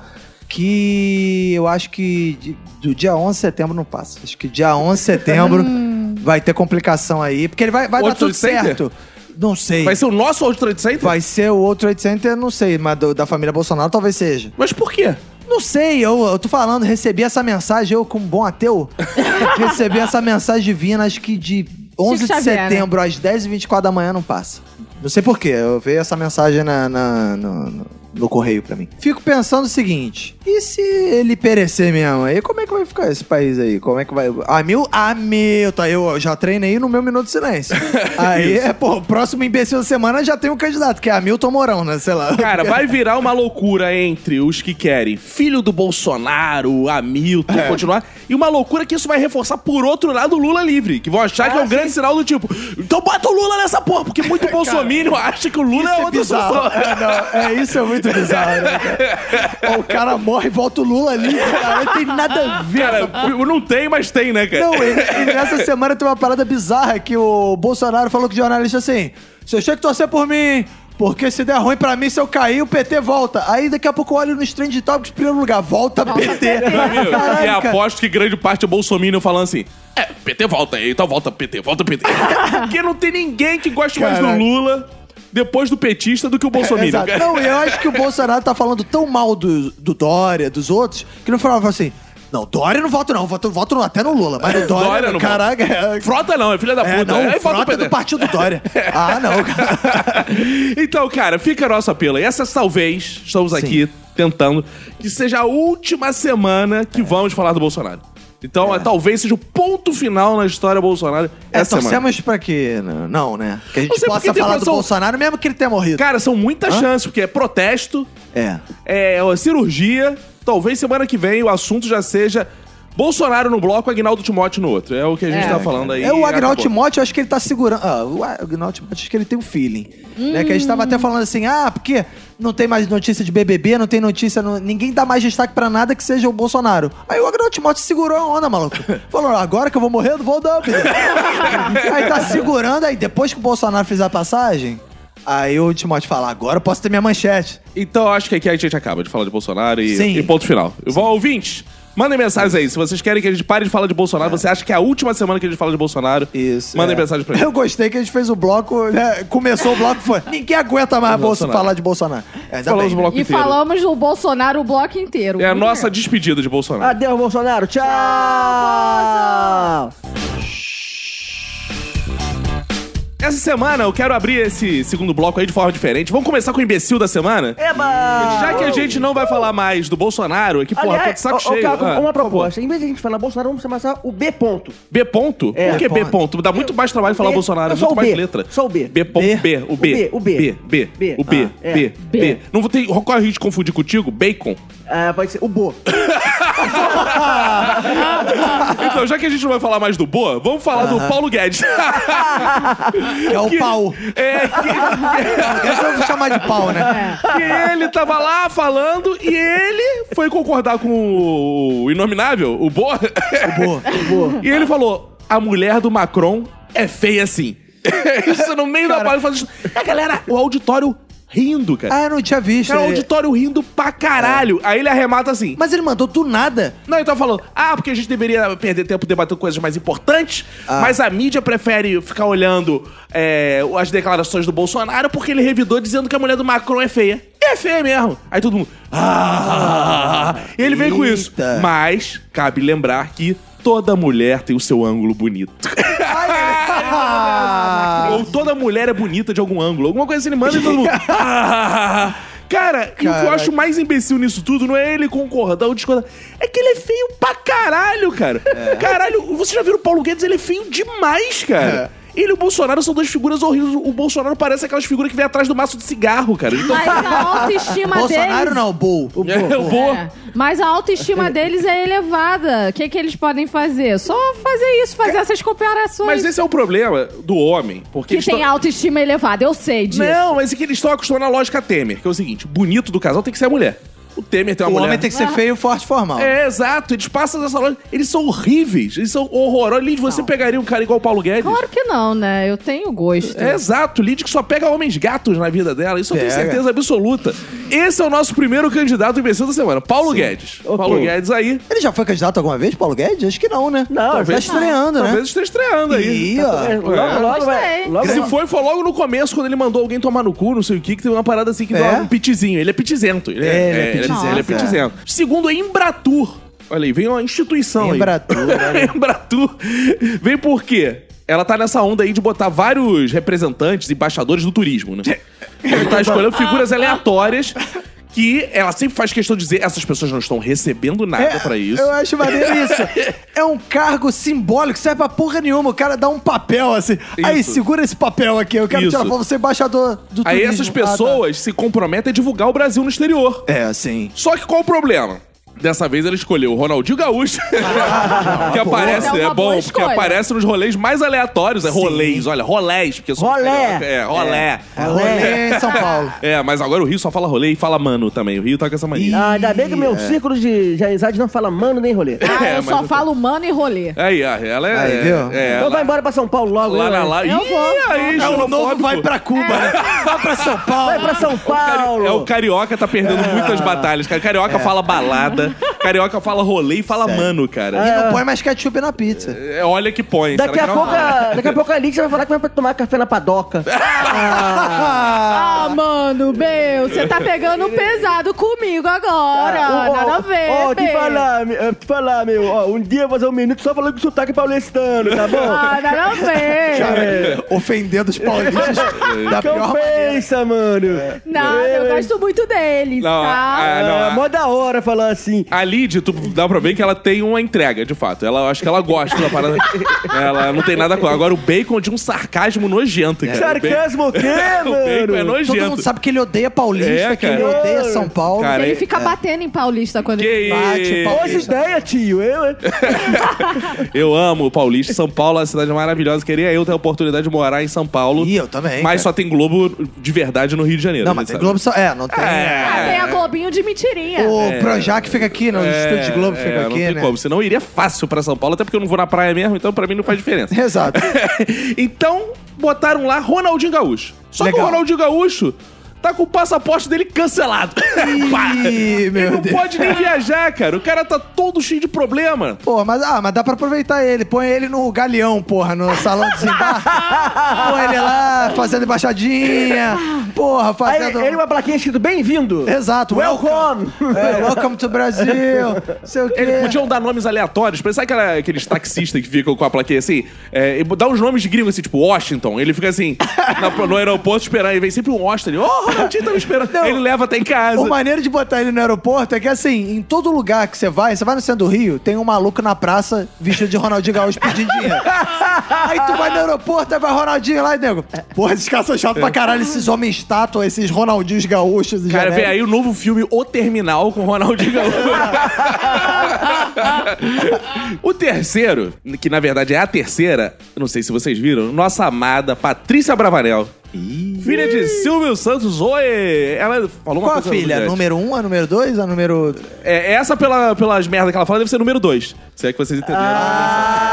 Que eu acho que do dia 11 de setembro não passa. Acho que dia 11 de setembro vai ter complicação aí. Porque ele vai, vai dar tudo Center? certo. Não sei. Vai ser o nosso World Trade Center? Vai ser o World Trade Center, não sei, mas do- da família Bolsonaro talvez seja. Mas por quê? Não sei, eu, eu tô falando, recebi essa mensagem, eu como bom ateu, recebi essa mensagem divina, acho que de 11 de Xavier, né? setembro às 10h24 da manhã não passa. Não sei porquê, eu veio essa mensagem na, na- no, no- no correio pra mim. Fico pensando o seguinte, e se ele perecer mesmo? Aí como é que vai ficar esse país aí? Como é que vai... Ah, meu, ah, meu, tá, eu já treinei no meu minuto de silêncio. aí, é, pô, o próximo imbecil da semana já tem um candidato, que é Hamilton Mourão, né, sei lá. Cara, vai virar uma loucura entre os que querem filho do Bolsonaro, Hamilton, É. continuar. E uma loucura que isso vai reforçar, por outro lado, o Lula livre. Que vão achar que é um grande sinal do tipo, então bota o Lula nessa porra, porque muito bolsominion acha que o Lula é Isso é outra bizarro. solução. É, não, é, isso é muito bizarro, né, cara? O cara morre e volta o Lula ali, cara. Não tem nada a ver. Cara, não tem, mas tem, né, cara? Não, e, e nessa semana tem uma parada bizarra que o Bolsonaro falou com o jornalista assim: vocês têm que torcer por mim. Porque se der ruim pra mim, se eu cair, o PT volta. Aí daqui a pouco eu olho nos trend topics, primeiro lugar, volta, PT. Meu amigo, Caralho, e aposto que grande parte é bolsominion falando assim, é, PT volta aí, então volta PT, volta PT. Porque não tem ninguém que goste mais do Caraca. Lula depois do petista do que o. Exato. cara. Não, eu acho que o Bolsonaro tá falando tão mal do, do Dória, dos outros, que não falava assim. Não, Dória não voto, não. Voto, voto no- até no Lula. Mas no Dória, Dória não caraca. é- Frota não, é filha da É, puta. não, Aí volta frota o do partido Dória. Ah, não, cara. Então, cara, fica nosso apelo. E essa talvez, estamos aqui tentando, que seja a última semana que vamos falar do Bolsonaro. Então, é, talvez seja o ponto final na história Bolsonaro É, essa semana. torcemos pra que... Não, né? Que a gente possa falar do pessoa- Bolsonaro, mesmo que ele tenha morrido. Cara, são muitas chances, porque é protesto, É. é cirurgia. Talvez semana que vem o assunto já seja Bolsonaro no bloco, Agnaldo Timóteo no outro. É o que a gente É, tá falando aí. É o Agnaldo acabou. Timóteo, eu acho que ele tá segurando. Ah, o Agnaldo Timóteo, acho que ele tem um feeling. Né? Que a gente tava até falando assim, ah, porque não tem mais notícia de BBB, não tem notícia. no- Ninguém dá mais destaque pra nada que seja o Bolsonaro. Aí o Agnaldo Timóteo segurou a onda, maluco. Falou, agora que eu vou morrer, eu não vou dar. Aí tá segurando, aí depois que o Bolsonaro fizer a passagem. Aí o Timóteo fala, agora eu posso ter minha manchete. Então eu acho que aqui a gente acaba de falar de Bolsonaro e, Sim. e ponto final. Vão ouvintes, mandem mensagens aí. Se vocês querem que a gente pare de falar de Bolsonaro, você acha que é a última semana que a gente fala de Bolsonaro? Isso. Mandem é. mensagem pra gente. Eu gostei que a gente fez o bloco, né? Começou o bloco e foi. Ninguém aguenta mais Bolsonaro. falar de Bolsonaro. Ainda Falamos bem, o né? bloco E inteiro. falamos do Bolsonaro o bloco inteiro. É a nossa despedida de Bolsonaro. Adeus, Bolsonaro. Tchau! Essa semana eu quero abrir esse segundo bloco aí de forma diferente. Vamos começar com o imbecil da semana? Eba! Já que a gente não vai falar mais do Bolsonaro, aqui, porra, tô de saco ô, ô, cheio. Caco, Ah, uma proposta. Em vez de a gente falar Bolsonaro, vamos chamar só o B ponto. B ponto? É. Por que B ponto? Dá muito mais trabalho falar B. Bolsonaro, É só muito o mais B. letra. Só o B. B ponto B. B. O B. O B, o B. B. B. B. O B. Ah, é. B. B. B. Não vou ter. Qual a gente confundir contigo? Bacon. Ah, pode ser o Bo. então, já que a gente não vai falar mais do Boa, vamos falar do Paulo Guedes. Que é o pau. é, que, eu vou chamar de pau, né? que ele tava lá falando e ele foi concordar com o inominável, o Boa. Boa. E ele falou: a mulher do Macron é feia assim. Isso no meio da palestra. fazendo isso. A galera, o auditório rindo, cara. Ah, eu não tinha visto. Cara, o Ele- auditório rindo pra caralho. Aí ele arremata assim. Mas ele mandou do nada. Não, ele tava falando, ah, porque a gente deveria perder tempo debatendo coisas mais importantes, Ah. mas a mídia prefere ficar olhando é, as declarações do Bolsonaro porque ele revidou dizendo que a mulher do Macron é feia. E é feia mesmo. Aí todo mundo. Ah! E ele veio com isso. Mas cabe lembrar que toda mulher tem o seu ângulo bonito. Ou toda mulher é bonita de algum ângulo. Alguma coisa assim, ele manda e todo mundo. "Ah". Cara, e o que eu Caraca. acho mais imbecil nisso tudo não é ele concordar ou discordar. É que ele é feio pra caralho, cara. Caralho, você já viu o Paulo Guedes? Ele é feio demais, cara. Ele e o Bolsonaro são duas figuras horríveis. O Bolsonaro parece aquelas figuras que vem atrás do maço de cigarro, cara. Então, Mas a autoestima Bolsonaro deles... não, Bull. O é, eu vou. É, mas a autoestima deles é elevada. O que, que eles podem fazer? Só fazer isso, fazer essas comparações. Mas esse é o problema do homem. Porque que tem tão- autoestima elevada, eu sei disso. Não, mas é que eles estão acostumados à lógica Temer, que é o seguinte: bonito do casal tem que ser a mulher. O Temer tem uma O mulher. homem tem que ser feio, forte e formal. É, exato. Eles passam dessa loja. Eles são horríveis. Eles são horrorosos. Lid, você pegaria um cara igual o Paulo Guedes? Claro que não, né? Eu tenho gosto. É, exato. Lid que só pega homens gatos na vida dela. Isso eu tenho Pega. certeza absoluta. Esse é o nosso primeiro candidato imbecil da semana. Paulo Guedes. Ok. Paulo Guedes aí. Ele já foi candidato alguma vez, Paulo Guedes? Acho que não, né? Não, tá talvez- estreando, né? Talvez esteja estreando aí. Ih, ó. É, logo, logo vai. Logo Se foi, foi logo no começo, quando ele mandou alguém tomar no cu, não sei o que, que tem uma parada assim que É? dá um pitizinho. Ele é pitizento. Ele é, É, ele é é, Ele é é. Segundo, Embratur. Olha aí, vem uma instituição Embratur, aí. Embratur. Vem por quê? Ela tá nessa onda aí de botar vários representantes, embaixadores do turismo, né? Ele tá escolhendo figuras aleatórias que ela sempre faz questão de dizer essas pessoas não estão recebendo nada pra isso. É, Eu acho maneiro isso. É um cargo simbólico, serve pra porra nenhuma. O cara dá um papel assim. Aí, Isso. segura esse papel aqui. Eu quero Isso. tirar foto, você é embaixador do Aí turismo. essas Ah, pessoas se comprometem a divulgar o Brasil no exterior. tá. É, sim. Só que qual o problema? Dessa vez ele escolheu o Ronaldinho Gaúcho, que aparece, é é, bom, escolha. aparece nos rolês mais aleatórios. É rolês, olha, rolés, porque sou Rolé. É, rolé. É rolê em São Paulo. É, mas agora o Rio só fala rolê e fala mano também. O Rio tá com essa mania. Ah, ainda bem que meu círculo de, de amizade não fala mano nem rolê. Ah, É, eu só eu- falo mano e rolê. Aí, ah, ela é. Aí, viu? É, Então ela- vai embora pra São Paulo logo. lá na lá. Eu Ih, vou. aí, É o novo vai pra Cuba, né? Vai pra São Paulo. Vai pra São Paulo. É o carioca tá perdendo muitas batalhas. cara. Carioca fala balada, carioca fala rolê e fala Sério. mano, cara. E não põe mais ketchup na pizza. É, olha que põe. Daqui a, que não? pouco, a- daqui a pouco a Lídia vai falar que vai tomar café na padoca. Ah, mano, meu, você tá pegando pesado comigo agora. Ó, ó, Nada a ver, Ó, te bem. falar, eh, te falar, meu. Ó, um dia eu vou fazer um minuto só falando com sotaque paulistano, tá bom? Ah, nada a ver. Cara, ofendendo os paulistas da Que pior maneira. ofensa, mano. Nada, eu gosto muito deles, Não, tá? ah, não, É, mó da hora falar assim. A Lid, tu dá pra ver que ela tem uma entrega, de fato. Ela, acho que ela gosta da parada. ela não tem nada com. Agora o bacon de um sarcasmo nojento, cara. Sarcasmo o quê, O bacon é mano? nojento. Todo mundo sabe que ele odeia paulista, É, que ele odeia São Paulo. Cara, Ele é- fica batendo em paulista quando ele... Que Bate, Paulo. Boas ideias, tio. Eu, hein? Eu amo o Paulista. São Paulo é uma cidade maravilhosa. Queria eu ter a oportunidade de morar em São Paulo. Ih, eu também, Mas cara. só tem Globo de verdade no Rio de Janeiro. Não, a mas gente tem sabe. Globo só. É, não tem. Ah, tem a Globinho de mentirinha. O Projac fica aqui, no estúdio de Globo fica é, não aqui, tem né? como. Senão eu iria fácil pra São Paulo, até porque eu não vou na praia mesmo, então pra mim não faz diferença. Exato. então, botaram lá Ronaldinho Gaúcho. Só que Legal. o Ronaldinho Gaúcho tá com o passaporte dele cancelado. Ih, meu Ele não Deus. pode nem viajar, cara. O cara tá todo cheio de problema. Pô, mas, ah, mas dá pra aproveitar ele. Põe ele no galeão, porra, no salão de desembarque. Põe ele lá, fazendo embaixadinha. Porra, Aí fazendo... ele uma plaquinha escrito bem-vindo. Exato. Welcome. É, welcome to Brasil. Sei o quê. Eles podiam dar nomes aleatórios. Sabe aquela- aqueles taxistas que ficam com a plaquinha assim? É, dá uns nomes de gringo assim, tipo Washington. Ele fica assim, na- no aeroporto esperando. E vem sempre um Washington. Ele, Oh, Tá me esperando. Não. Ele leva até em casa. O maneiro de botar ele no aeroporto é que, assim, em todo lugar que você vai, você vai no centro do Rio, tem um maluco na praça vestido de Ronaldinho Gaúcho pedindo dinheiro. aí tu vai no aeroporto, aí vai Ronaldinho lá e nego. Porra, esses caras são chatos pra caralho, esses homens estátua, esses Ronaldinhos gaúchos. Cara, vem genéricos. aí o novo filme O Terminal com Ronaldinho Gaúcho. o terceiro, que na verdade é a terceira, não sei se vocês viram, nossa amada Patrícia Bravanel. Filha de Silvio Santos, oi! Ela falou uma Qual a coisa filha? brilhante. Número um, a número dois, a número... É, essa, pela, pelas merdas que ela fala, deve ser número dois. Se é que vocês entenderam. Ah.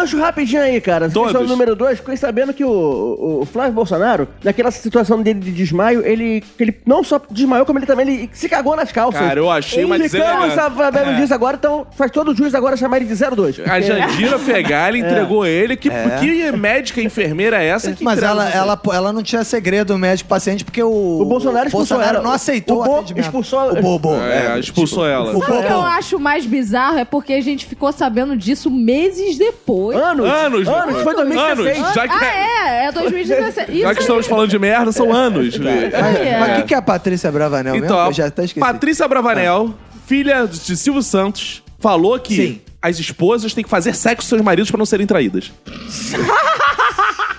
Gancho rapidinho aí, cara. Todos. questão número 2, fiquei sabendo que o, o Flávio Bolsonaro, naquela situação dele de desmaio, ele, ele não só desmaiou, como ele também ele se cagou nas calças. Cara, eu achei uma Ficamos deselegância. sabendo É. disso agora, então faz todo o juiz agora chamar ele de 02. A Jandira Fegali entregou ele. Que, que médica enfermeira é essa que Mas ela, ela, ela não tinha segredo médico-paciente porque o... O Bolsonaro expulsou Bolsonaro ela. não aceitou O Bo expulsou- O Bobo. É, expulsou ela. O que eu acho mais bizarro? É porque a gente ficou sabendo disso meses depois. Anos. Anos, Anos. Foi 2016. Anos, já que, Ah, é? É 2017. Isso já que aí. estamos falando de merda, são anos. Mas É. mas o que, que é a Patrícia Bravanel Então, mesmo? Eu já até esqueci. Patrícia Bravanel, filha de Silvio Santos, falou que Sim. as esposas têm que fazer sexo com seus maridos para não serem traídas.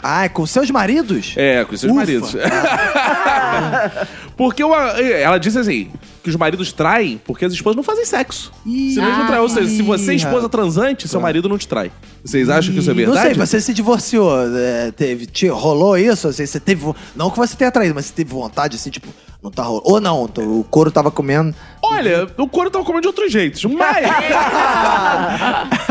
Ah, é com seus maridos? É, com seus Ufa. maridos. porque uma- ela disse assim, que os maridos traem porque as esposas não fazem sexo. Eles não traem, ou seja, se você é esposa transante, seu marido não te trai. Vocês acham que isso é Não verdade? sei, você se divorciou, é, teve, te, rolou isso? Assim, você teve, vo- não que você tenha traído, mas você teve vontade, assim, tipo, não tá rolando. Ou não, t- o couro tava comendo. Olha, o couro tava comendo de outros jeitos, mas...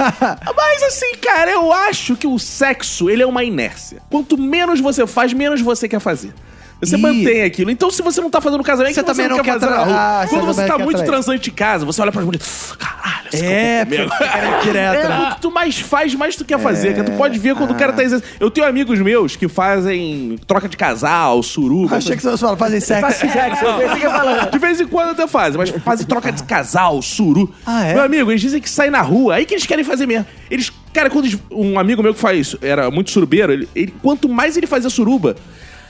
mas assim, cara, eu acho que o sexo, ele é uma inércia. Quanto menos você faz, menos você quer fazer. Você Ih. mantém aquilo. Então, se você não tá fazendo casamento, Você que também não quer quer fazer na rua. Ah, você Quando você também tá muito trair. transante em casa, você olha pras mulheres. Caralho, essa É, que porque tô você quer direto, É, né? o que tu mais faz, mais tu quer fazer. cara. Tu pode ver quando o cara tá dizendo. Eu tenho amigos meus que fazem troca de casal, suruba. Achei que você falava, fazem Faz sexo. que falar. De vez em quando até fazem, mas fazem troca de casal, suru. Ah, é? Meu amigo, eles dizem que sai na rua, aí que eles querem fazer mesmo. Eles, cara, quando um amigo meu que faz, era muito surubeiro, ele, ele- quanto mais ele fazia suruba,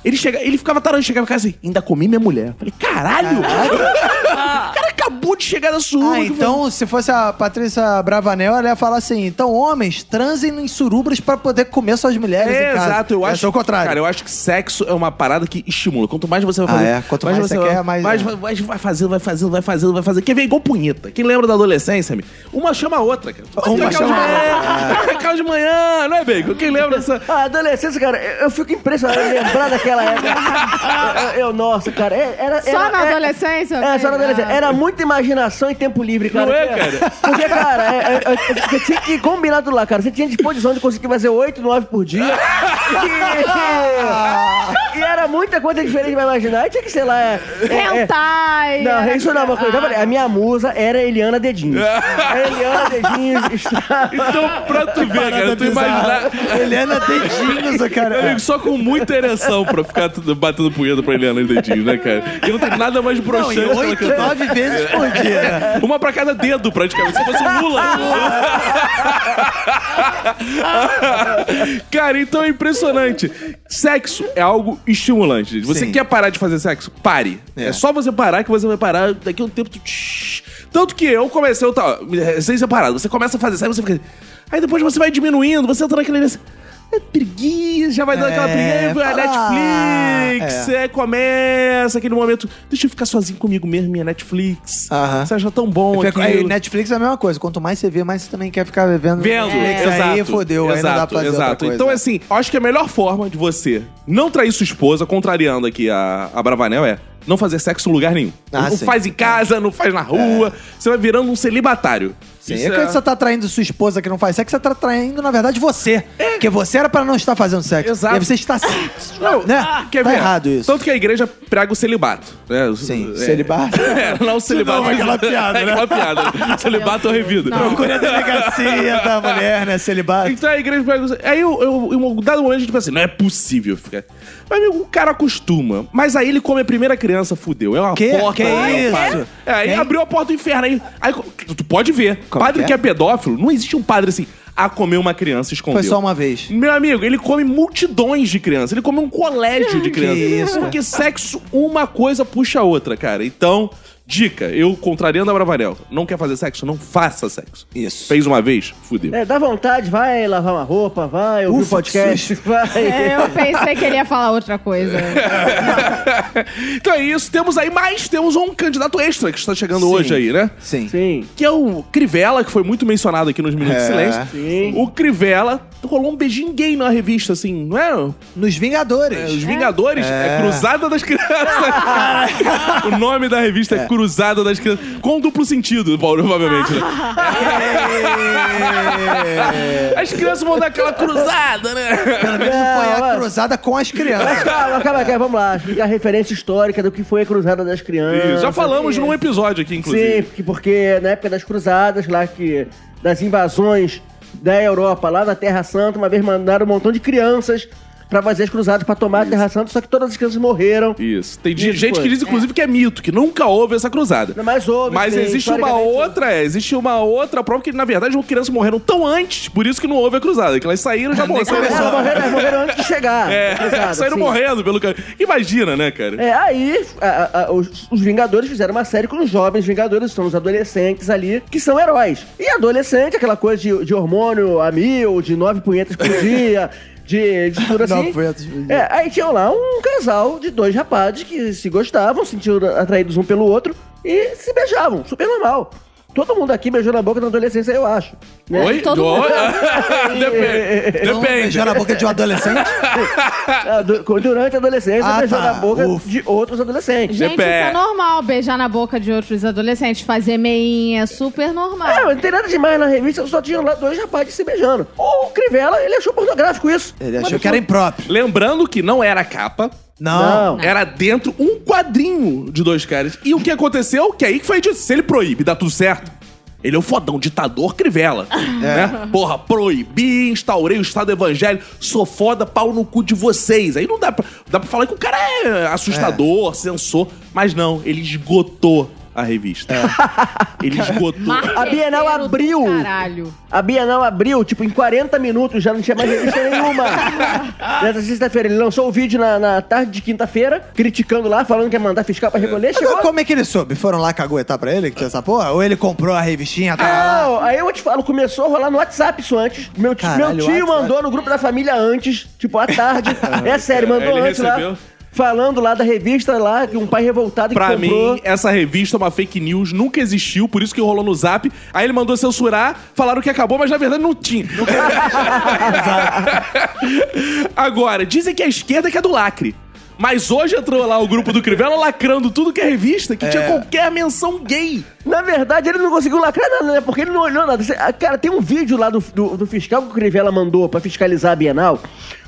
ele, chega, ele ficava tarando, chegava em casa assim, ainda comi minha mulher. Eu Falei, caralho! o cara acabou de chegar da suruba. Ah, então, se fosse a Patrícia Bravanel, ela ia falar assim: então, homens, transem em surubras pra poder comer suas mulheres É, em casa. exato, eu Esse acho. é o contrário. Cara, eu acho que sexo é uma parada que estimula. Quanto mais você vai Ah, fazer. é? Quanto mais você quer, mais- mais vai, vai, vai fazendo, vai fazendo, vai fazendo, vai fazendo. Quer ver igual punheta. Quem lembra da adolescência, amigo? Uma chama a outra, cara. Uma chama a de manhã, aquela de manhã, não é, Bacon? Quem lembra dessa. A adolescência, cara, eu fico impressionado em lembrar daquela época. Eu, eu- nossa, cara, é- era. Só era- na é- adolescência? É, só na adolescência. Ah. Era muita imaginação e tempo livre, cara. Não é, Porque- cara? Porque, cara, é- é- é- você tinha que combinar tudo lá, cara. Você tinha disposição de conseguir fazer 8, 9 por dia. E, e era muita coisa diferente pra imaginar. E tinha que, sei lá. É, é- é- Hentai. não, era- isso não é uma coisa. Eu falei, A minha musa era Eliana Dedinhos. A Eliana Dedinhos estava. Então, pra tu ver, cara, tu imaginar. Eliana Dedinhos, cara. amigo, só com muita ereção pra ficar batendo punheta pra Eliana e dedinho, né, cara? E não tem nada mais Não, broxante e que ela oito, nove vezes dia. né? Uma pra cada dedo, praticamente. Se fosse um Lula. Cara, então é impressionante. Sexo é algo estimulante. gente. Você Sim. quer parar de fazer sexo? Pare. É. É. só você parar que você vai parar. Daqui a um tempo tu... Tanto que eu comecei, eu tava recém-separado. Você começa a fazer sexo, você fica... Aí depois você vai diminuindo, você entra naquele... É preguiça, já vai dando aquela É, preguiça, vai fala, Netflix, é. é, começa aquele momento. Deixa eu ficar sozinho comigo mesmo, minha Netflix. Aham. Você acha tão bom aquilo. Aí, Netflix é a mesma coisa. Quanto mais você vê, mais você também quer ficar vendo. Vendo, Netflix. exato. Aí fodeu, aí não dá exato, pra fazer exato. Então, assim, acho que a melhor forma de você não trair sua esposa, contrariando aqui a, a Bravanel, é não fazer sexo em lugar nenhum. Ah, não sim. faz em casa, não faz na rua. Você vai virando um celibatário. Sim, Isso é que você tá traindo sua esposa que não faz sexo, você tá traindo, na verdade, você. Porque você era pra não estar fazendo sexo. Exato. E aí você está. Não, né? quer tá ver? errado isso. Tanto que a igreja prega o celibato. Né? Sim, É. celibato. É, não o celibato. Não, é aquela piada, É né? aquela piada. Celibato ou revido. Procure a delegacia da mulher, né? Celibato. Então a igreja pega. Aí eu, eu, em um dado momento a gente pensa assim: não é possível ficar. Mas amigo, o cara acostuma. Mas aí ele come a primeira criança, fudeu. É uma Que? porta. Que Ai, isso? É, aí Quem? abriu a porta do inferno. Aí, aí tu pode ver. Como padre que que é? é pedófilo, não existe um padre assim. a comer uma criança escondida. Foi só uma vez. Meu amigo, ele come multidões de crianças. Ele come um colégio de crianças. isso, Porque sexo, uma coisa puxa a outra, cara. Então, dica, eu contrariando a Bravanel. Não quer fazer sexo? Não faça sexo. Isso. Fez uma vez? Fudeu. É, dá vontade, vai lavar uma roupa, vai ouvir o Ufa, podcast, que vai. É, eu pensei que ele ia falar outra coisa. então é isso. Temos aí mais, temos um candidato extra que está chegando Sim. hoje aí, né? Sim. Sim. Que é o Crivella, que foi muito mencionado aqui nos Minutos de É. Silêncio. Sim. O Crivella rolou um beijinho gay na revista, assim, não é? Nos Vingadores. É, Os Vingadores é, É. Cruzada das Crianças. o nome da revista é, Cruzada das Crianças. Com duplo sentido, provavelmente. Né? As crianças vão dar aquela cruzada, né? Pelo menos não foi a cruzada com as Mas crianças. calma, calma, calma, vamos lá. A referência histórica do que foi a Cruzada das Crianças. Isso, Já falamos num episódio aqui, Sim, inclusive. porque, porque na época das cruzadas, lá que. das invasões da Europa, lá na Terra Santa, uma vez mandaram um montão de crianças pra fazer as cruzadas, pra tomar a Terra Santa, só que todas as crianças morreram. Isso. Tem Isso gente que diz, inclusive, que é mito, que nunca houve essa cruzada. Não, Mas houve. Mas sim, existe uma outra, é, existe uma outra prova que, na verdade, as crianças morreram tão antes, por isso que não houve a cruzada. Que elas saíram já morreram. É, elas morreram, elas morreram antes de chegar. É, cruzada, saíram sim. morrendo pelo caminho. Imagina, né, cara? É, aí a- a- os, os Vingadores fizeram uma série com os jovens Vingadores, são os adolescentes ali, que são heróis. E adolescente, aquela coisa de, de hormônio a mil, de nove punhetas por dia, de, de tudo assim. Por dia. É, aí tinha lá um casal de dois rapazes que se gostavam, se sentiam atraídos um pelo outro e se beijavam, super normal. Todo mundo aqui beijou na boca na adolescência, eu acho. né? Oi? todo mundo. Depende. Então, Depende. Beijou na boca de um adolescente? Ah, du- Durante a adolescência, Ah, beijou tá. na boca Ufa. de outros adolescentes. Gente, isso é normal, beijar na boca de outros adolescentes, fazer meinha, é super normal. É, mas não tem nada demais na revista, só tinham lá dois rapazes se beijando. O Crivella, ele achou pornográfico isso. Ele achou que era impróprio. Lembrando que não era capa, Não. Não. era dentro um quadrinho de dois caras. E o que aconteceu? Que aí que foi dito, se ele proíbe, dá tudo certo. Ele é o fodão, ditador Crivella. Né? Porra, proibi, instaurei o Estado Evangélico, sou foda, pau no cu de vocês. Aí não dá pra, dá pra falar que o cara é assustador, censor. Mas não, ele esgotou a revista. Ele esgotou. A Bienal abriu. Caralho. A Bienal abriu, tipo, em 40 minutos, já não tinha mais revista nenhuma. Nessa sexta-feira, ele lançou o vídeo na, na tarde de quinta-feira, criticando lá, falando que ia mandar fiscal pra recolher. Chegou... Agora, como é que ele soube? Foram lá caguetar pra ele que tinha essa porra? Ou ele comprou a revistinha, lá? Não, aí eu te falo, começou a rolar no WhatsApp isso antes. Meu, tio- Caralho, meu tio WhatsApp. mandou no grupo da família antes, tipo, à tarde. é sério, mandou Ele antes recebeu? lá. Falando lá da revista lá, que um pai revoltado Pra que comprou. mim, essa revista é uma fake news, nunca existiu, por isso que rolou no zap. Aí ele mandou censurar, falaram que acabou, mas na verdade não tinha. Agora, dizem que a esquerda é que é do lacre. Mas hoje entrou lá o grupo do Crivella lacrando tudo que é revista, que tinha qualquer menção gay. Na verdade, ele não conseguiu lacrar nada, né? Porque ele não olhou nada. Cara, tem um vídeo lá do, do, do fiscal que o Crivella mandou pra fiscalizar a Bienal.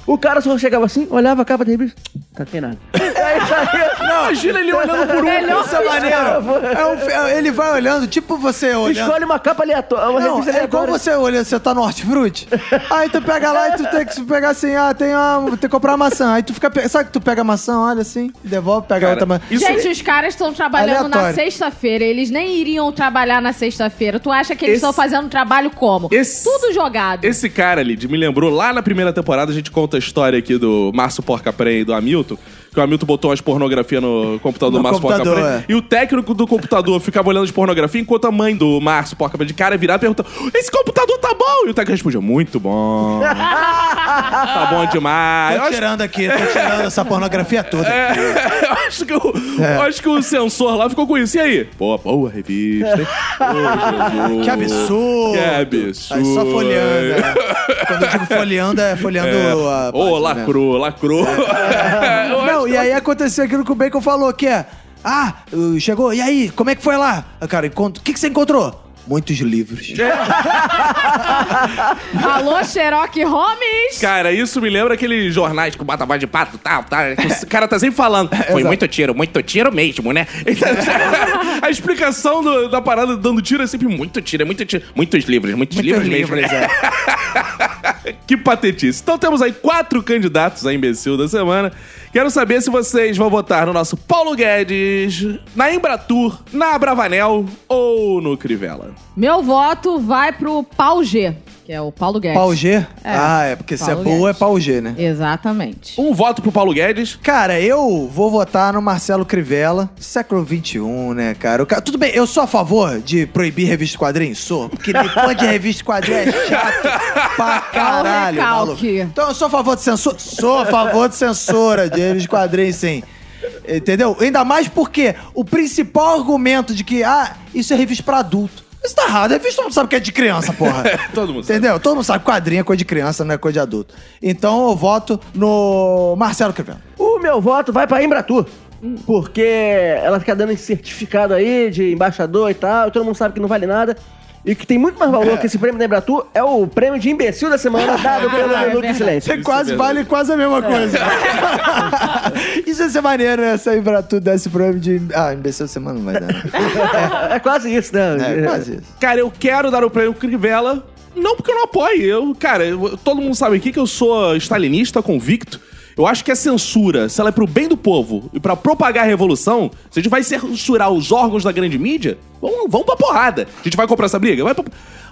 O cara só chegava assim, olhava a capa da revista. Tá tem nada. Aí saía- Imagina ele olhando por um. Melhor Isso é maneiro. É um é- ele vai olhando, tipo você olhando. Escolhe uma capa aleatória, uma Não, é igual você olhando, você tá no hortifruti. Aí tu pega lá e tu tem que pegar assim, ah, tem, uma, tem que comprar maçã. Aí tu fica, sabe que tu pega a maçã, olha assim, devolve, pega Cara, outra maçã. Isso Gente, os caras estão trabalhando na Aleatório. sexta-feira. Eles nem iriam trabalhar na sexta-feira. Tu acha que eles Esse- estão fazendo trabalho como? Esse- Tudo jogado. Esse cara ali, me lembrou lá na primeira temporada, a gente conta a história aqui do Márcio Porcaprém e do Hamilton. Que o Hamilton botou umas pornografia no computador do Márcio Porcaprém. é. E o técnico do computador ficava olhando de pornografia enquanto a mãe do Márcio Porcaprém de cara virava e perguntava: Esse computador tá bom? E o técnico respondia: Muito bom. tá bom demais. Tô tirando aqui, tô tirando essa pornografia toda. é, eu acho que o, eu acho que o sensor lá ficou com isso. E aí? Pô, boa revista. hein? Que absurdo. Que absurdo. Aí só folheando. né? Quando eu digo folheando, é folheando a. Ô, página lacrou, lacrou. Mesmo. Não, acho e aí aconteceu aquilo que o Bacon falou, que é. Ah, chegou, e aí, como é que foi lá? Cara, o que, que você encontrou? Muitos livros. Alô, Sherlock Holmes! Cara, isso me lembra aqueles jornais com bata de pato tal, tal. O cara tá sempre falando. Foi Exato. muito tiro, muito tiro mesmo, né? Então, a explicação do- da parada dando tiro é sempre muito tiro, é muito tiro. Muitos livros, muitos, livros, mesmo. né? Que patetice. Então temos aí quatro candidatos a imbecil da semana. Quero saber se vocês vão votar no nosso Paulo Guedes, na Embratur, na Bravanel ou no Crivella. Meu voto vai pro pau G. que é o Paulo Guedes. Pau G? É, ah, é porque se é Paulo boa é Guedes. pau G, né? Exatamente. Um voto pro Paulo Guedes. Cara, eu vou votar no Marcelo Crivella, século XXI, né, cara? O ca- Tudo bem, eu sou a favor de proibir revista de quadrinhos? Sou, porque fã de revista de quadrinhos é chato pra caralho, recalque. maluco. Então eu sou a favor de censura? Sou a favor de censura de revista de quadrinhos, sim. Entendeu? Ainda mais porque o principal argumento de que, ah, isso é revista pra adulto. Isso tá errado, a revista todo mundo sabe que é de criança, porra. Todo mundo sabe. Entendeu? Todo mundo sabe que quadrinho é coisa de criança, não é coisa de adulto. Então eu voto no Marcelo Crivella. O meu voto vai pra Embratur. Porque ela fica dando esse certificado aí de embaixador e tal, e todo mundo sabe que não vale nada. E que tem muito mais valor que esse prêmio da Embratur é o prêmio de imbecil da semana dado pelo É Minuto de. Silêncio. Você quase vale quase a mesma coisa. isso ia ser maneiro, né? Sair pra tu desse prêmio de. Ah, imbecil semana não vai dar. né? É quase isso, né? É, quase isso. Cara, eu quero dar o prêmio Crivella. Não porque eu não apoio. Eu, cara, eu- todo mundo sabe aqui que eu sou stalinista convicto. Eu acho que a censura, se ela é pro bem do povo e pra propagar a revolução, se a gente vai censurar os órgãos da grande mídia, vamos, vamos pra porrada. A gente vai comprar essa briga? Vai pra...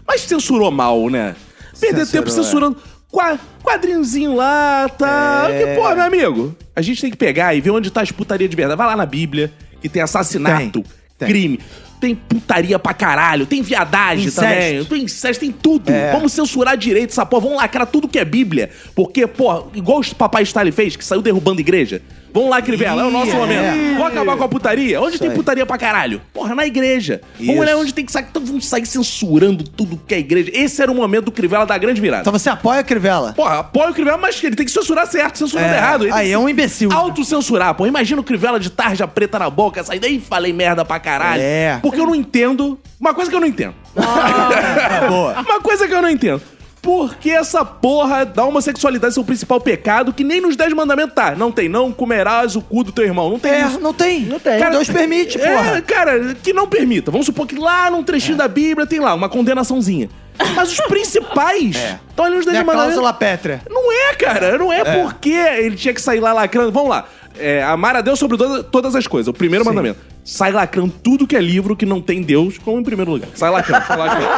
Mas censurou mal, né? Perder Censurou, tempo censurando. Qua- Quadrinhozinho lá, tá. É. Que, pô, meu amigo, a gente tem que pegar e ver onde tá as putaria de verdade. Vai lá na Bíblia, que tem assassinato, Tem, tem. crime. Tem putaria pra caralho, tem viadagem Incesto. também, tem incesto, tem tudo. É. Vamos censurar direito essa porra, vamos lacrar tudo que é Bíblia. Porque, pô, igual o papai Stalin fez, que saiu derrubando igreja. Vamos lá, Crivella, é o nosso momento. é. Vamos acabar com a putaria? Onde tem aí. putaria pra caralho? Porra, na igreja. Vamos Isso. olhar onde tem que sair. Então vamos sair censurando tudo que é igreja. Esse era o momento do Crivella da grande virada. Então você apoia a Crivella? Porra, apoia o Crivella, mas ele tem que censurar certo, censurando É. errado. Ele Aí tem é que um imbecil. Autocensurar, pô. Imagina o Crivella de tarja preta na boca, sair daí e falei merda pra caralho. É. Porque eu não entendo. Uma coisa que eu não entendo. É boa. Uma coisa que eu não entendo. Por que essa porra da homossexualidade ser o principal pecado que nem nos Dez Mandamentos tá? Não tem, não comerás o cu do teu irmão. Não tem É, isso. não tem. Não tem. Deus permite, É, porra. cara, que não permita. Vamos supor que lá num trechinho da Bíblia tem lá uma condenaçãozinha. Mas os principais estão ali nos Dez Minha Mandamentos. cláusula pétrea. Não é, cara. Não é, porque ele tinha que sair lá lacrando. Vamos lá. É, amar a Deus sobre toda- todas as coisas. O primeiro mandamento. Sai lacrando tudo que é livro que não tem Deus como em primeiro lugar. Sai lacrando, sai lacrando.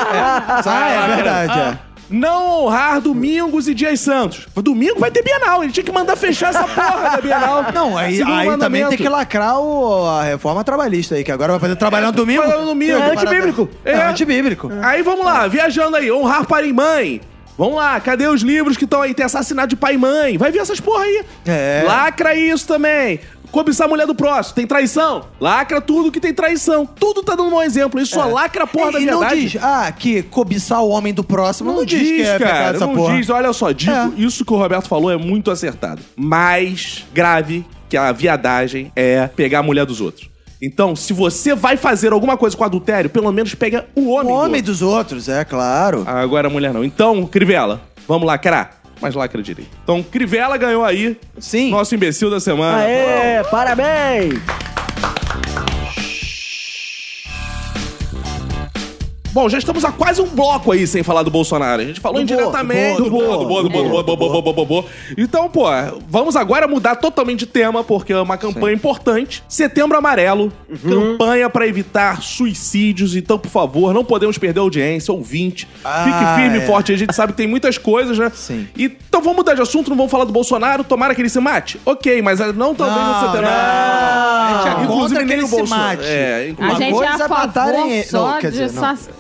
Ah, é lacrando. verdade, é. Não honrar domingos e dias santos. Domingo vai ter Bienal. Ele tinha que mandar fechar essa porra da Bienal. Não, aí, Segundo aí também mandamento. tem que lacrar o- a reforma trabalhista aí, que agora vai poder trabalhar no domingo. Trabalhar no domingo. É antibíblico. É, É. antibíblico. Aí vamos lá, viajando aí, honrar pai e mãe. Vamos lá, cadê os livros que estão aí? Tem assassinato de pai e mãe. Vai ver essas porra aí. É. Lacra isso também. Cobiçar a mulher do próximo. Tem traição? Lacra tudo que tem traição. Tudo tá dando um bom exemplo. Isso só lacra a porra da É. e não verdade. diz, ah, que cobiçar o homem do próximo. Não, diz, que é cara. Não porra. diz. Olha só, digo, É. isso que o Roberto falou é muito acertado. Mais grave que a viadagem é pegar a mulher dos outros. Então, se você vai fazer alguma coisa com adultério, pelo menos pega o O homem. do homem outro. dos outros, é claro. Agora a mulher não. Então, Crivella, vamos lacrar. Mas lacra direito. Então, Crivella ganhou aí. Sim. Nosso imbecil da semana. Aê, parabéns! Bom, já estamos há quase um bloco aí sem falar do Bolsonaro. A gente falou indiretamente. Bo, do Bo, do Bo, do Bo, do Bo, do Bo, do Bo, do Bo. Então, pô, vamos agora mudar totalmente de tema, porque é uma campanha importante. Setembro Amarelo, Uhum. campanha pra evitar suicídios. Então, por favor, não podemos perder a audiência, ouvinte. Ah, Fique firme e é. forte. A gente sabe que tem muitas coisas, né? Sim. Então vamos mudar de assunto, não vamos falar do Bolsonaro. Tomara que ele se mate. Ok, mas não talvez no Não, setembro. não. A gente é contra que nem o se Bolsonaro. mate. É, A inclusive- gente é a é favor só não, quer de...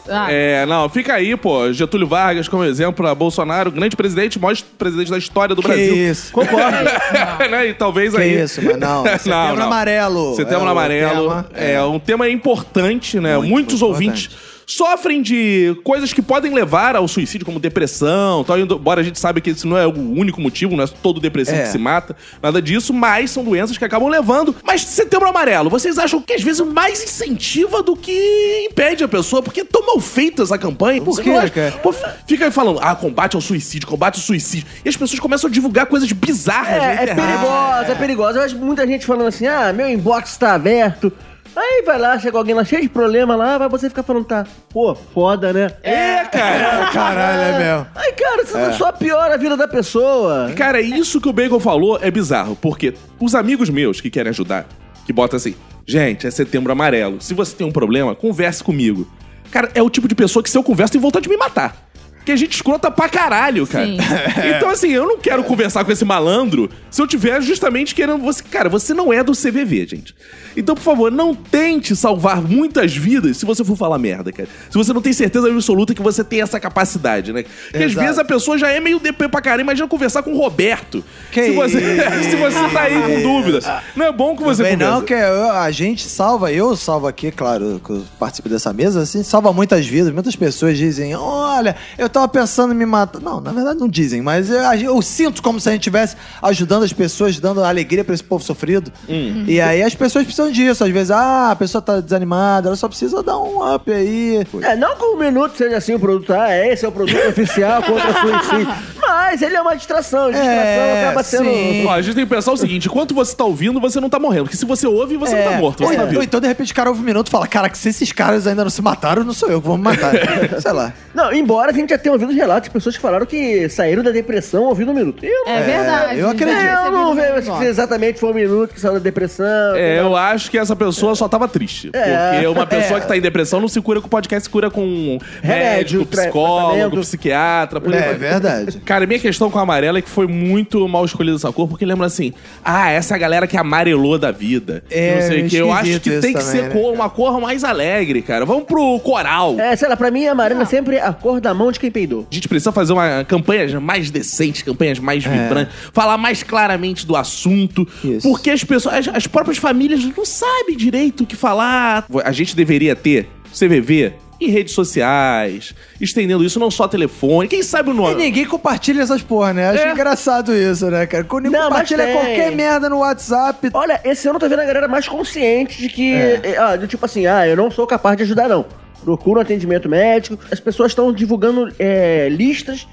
não. Ah, É, não, fica aí, pô. Getúlio Vargas como exemplo pra Bolsonaro, grande presidente, maior presidente da história do Que Brasil. isso. Concordo. né? E talvez Que aí. isso, mas não. Setembro Amarelo Setembro é Amarelo tema, é, é. um tema importante, né? Muito, Muitos muito ouvintes importante. Sofrem de coisas que podem levar ao suicídio, como depressão, tal. Embora a gente saiba que esse não é o único motivo, não é todo depressivo É. que se mata, nada disso, mas são doenças que acabam levando. Mas Setembro Amarelo, vocês acham que às vezes mais incentiva do que impede a pessoa? Porque é tão mal feita essa campanha. Por quê, cara? Pô, fica aí falando, ah, combate ao suicídio, combate ao suicídio. E as pessoas começam a divulgar coisas bizarras É, é perigosa, é perigosa. Eu vejo muita gente falando assim, ah, meu inbox tá aberto. Aí vai lá, chega alguém lá cheio de problema lá, vai você ficar falando, tá, pô, foda, né? É, cara. Caralho, é mesmo. Aí, cara, você só piora a vida da pessoa. Cara, isso que o Bacon falou é bizarro, porque os amigos meus que querem ajudar, que botam assim, gente, é setembro amarelo. Se você tem um problema, converse comigo. Cara, é o tipo de pessoa que se eu converso tem vontade de me matar. Que é gente escrota pra caralho, cara. Sim. Então, assim, eu não quero conversar com esse malandro se eu tiver justamente querendo você. Cara, você não é do CVV, gente. Então, por favor, não tente salvar muitas vidas se você for falar merda, cara. Se você não tem certeza absoluta que você tem essa capacidade, né? Porque às Exato. vezes a pessoa já é meio DP pra caralho. Imagina conversar com o Roberto. Que se, você, se você tá aí com dúvidas. Não é bom que você conversa. não, que eu- a gente salva, eu salvo aqui, claro, que eu participo dessa mesa, assim, salva muitas vidas. Muitas pessoas dizem, olha, eu tava pensando em me matar. Não, na verdade não dizem, mas eu, eu sinto como se a gente estivesse ajudando as pessoas, dando alegria pra esse povo sofrido. Hum. E aí as pessoas precisam disso. Às vezes, ah, a pessoa tá desanimada, ela só precisa dar um up aí. É, não que um minuto seja assim o produto, ah, esse é o produto oficial contra o suicídio. Mas ele é uma distração, a distração É, acaba sendo. sim. Ó, a gente tem que pensar o seguinte: enquanto você tá ouvindo, você não tá morrendo. Porque se você ouve, você não tá morto, você ou, tá ou vivo. então, de repente, o cara ouve um minuto e fala: Caraca, se esses caras ainda não se mataram, não sou eu que vou me matar. Sei lá. Não, embora a gente já tenha ouvido os relatos de pessoas que falaram que saíram da depressão ouvindo um minuto. Eu, É verdade. eu acredito. já eu não vejo se exatamente foi um minuto que saiu da depressão. É, eu acho que essa pessoa só tava triste. É. Porque uma pessoa É. que tá em depressão não se cura com podcast, se cura com Remédio, médico, psicólogo, psiquiatra. Por É verdade. Cara, minha questão com a amarela é que foi muito mal escolhida essa cor, porque lembra assim, ah, essa é a galera que amarelou da vida. É, não sei o que. Eu acho que tem que também, ser né? cor, uma cor mais alegre, cara. Vamos pro coral. É, sei lá, pra mim a amarela é sempre a cor da mão de quem peidou. A gente precisa fazer uma campanhas mais decentes, campanhas mais vibrantes, falar mais claramente do assunto, É. Isso. porque as pessoas, as, as próprias famílias não sabem direito o que falar. A gente deveria ter CVV em redes sociais, estendendo isso não só telefone, quem sabe o E nome. ninguém compartilha essas porra, né? Acho É. engraçado isso, né, cara? Quando ninguém Não, compartilha qualquer merda no WhatsApp. Olha, esse ano eu tô vendo a galera mais consciente de que. é, ah, do tipo assim, ah, eu não sou capaz de ajudar, não. Procura um atendimento médico. As pessoas estão divulgando é, listas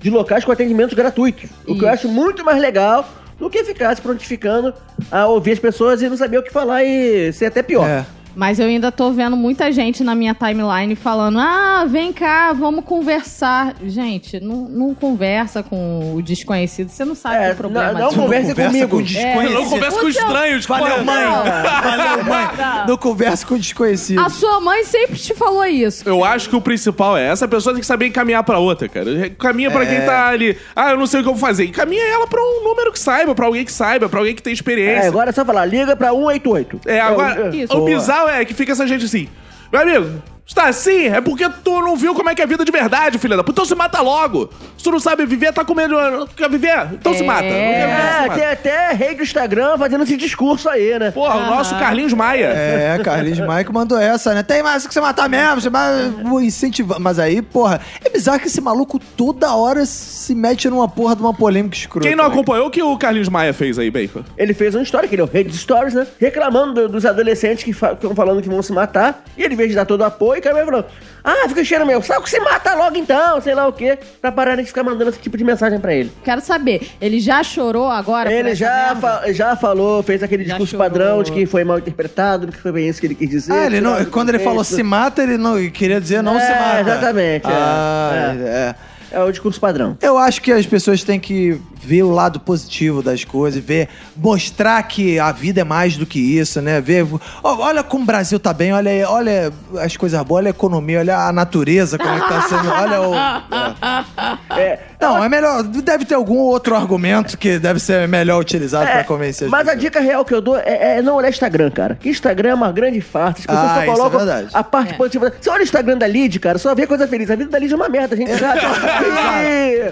de locais com atendimentos gratuitos. O que eu acho muito mais legal do que ficar se prontificando a ouvir as pessoas e não saber o que falar e ser até pior. É. Mas eu ainda tô vendo muita gente na minha timeline falando: ah, vem cá, vamos conversar. Gente, não, não conversa com o desconhecido. Você não sabe É, o problema não- não disso. conversa comigo. com desconhecido. Não conversa com O seu- estranhos, Valeu, mãe. Não. Valeu, mãe. Não. Não conversa com desconhecido. A sua mãe sempre te falou isso. Eu acho que o principal é essa pessoa tem que saber encaminhar pra outra, cara. Caminha pra É. quem tá ali. Ah, eu não sei o que eu vou fazer. Encaminha ela pra um número que saiba, pra alguém que saiba, pra alguém que tem experiência. É, agora é só falar, liga pra 188. É, agora, o- Isso. o bizarro é que fica essa gente assim. Meu amigo, está assim? É porque tu não viu como é que é a vida de verdade, filha da puta. Então se mata logo. Se tu não sabe viver, tá com medo. Não quer viver? Então se É. mata. Não quer viver, se É, mata. tem até rei do Instagram fazendo esse discurso aí, né? Porra, o nosso Carlinhos Maia. É, Carlinhos Mike mandou essa, né? Tem mais que você matar mesmo, você vai incentivar. Mas aí, porra, é bizarro que esse maluco toda hora se mete numa porra de uma polêmica escrota. Quem não né? acompanhou o que o Carlinhos Maia fez aí, Bacon? Ele fez uma história, que ele é o rei dos stories, né? Reclamando do- dos adolescentes que fa- que estão falando que vão se matar. E ele, em vez de dar todo o apoio, o cara falando: Ah, fica enchendo meu saco, se mata logo então, sei lá o quê. Pra parar de ficar mandando esse tipo de mensagem pra ele. Quero saber, ele já chorou agora? Ele já, fa- já falou, fez aquele Já discurso chorou. padrão de que foi mal interpretado, de que foi bem isso que ele quis dizer. Ah, ele não, do quando ele falou se mata, ele não ele queria dizer não É, se mata. exatamente, é. Ah, É. é. É o discurso padrão. Eu acho que as pessoas têm que ver o lado positivo das coisas, ver, mostrar que a vida é mais do que isso, né? Ver, olha como o Brasil tá bem, olha, olha as coisas boas, olha a economia, olha a natureza, como é que tá sendo, olha o. é. É, Não, é melhor, deve ter algum outro argumento que deve ser melhor utilizado pra convencer as É, mas a pessoas. dica real que eu dou é, é não olhar Instagram, cara. Que Instagram é uma grande farsa. As pessoas Ah, só isso é colocam verdade. a parte É. positiva. Você olha o Instagram da Lid, cara, só vê coisa feliz. A vida da Lid é uma merda, a gente sabe.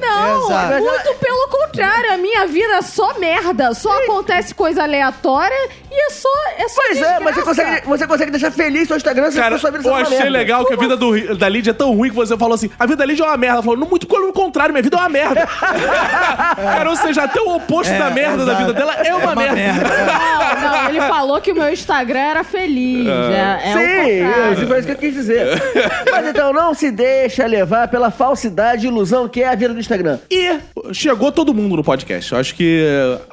Não, Exato. muito pelo contrário. A minha vida é só merda. Só acontece coisa aleatória e é só. É só Pois é, mas você consegue, você consegue deixar feliz seu Instagram se Cara, a sua vida eu é uma achei merda. legal que a vida do- da Lídia é tão ruim que você falou assim: a vida da Lídia é uma merda. Ela falou, não, muito pelo contrário, minha vida é uma merda. Cara, ou seja, até o oposto É, da merda da vida dela é uma, merda. Não, não, ele falou que o meu Instagram era feliz. É, é o Sim, contrário. isso foi isso que eu quis dizer. Mas então, não se deixa levar pela falsidade ilusão que é a vida do Instagram. E chegou todo mundo no podcast. Eu acho que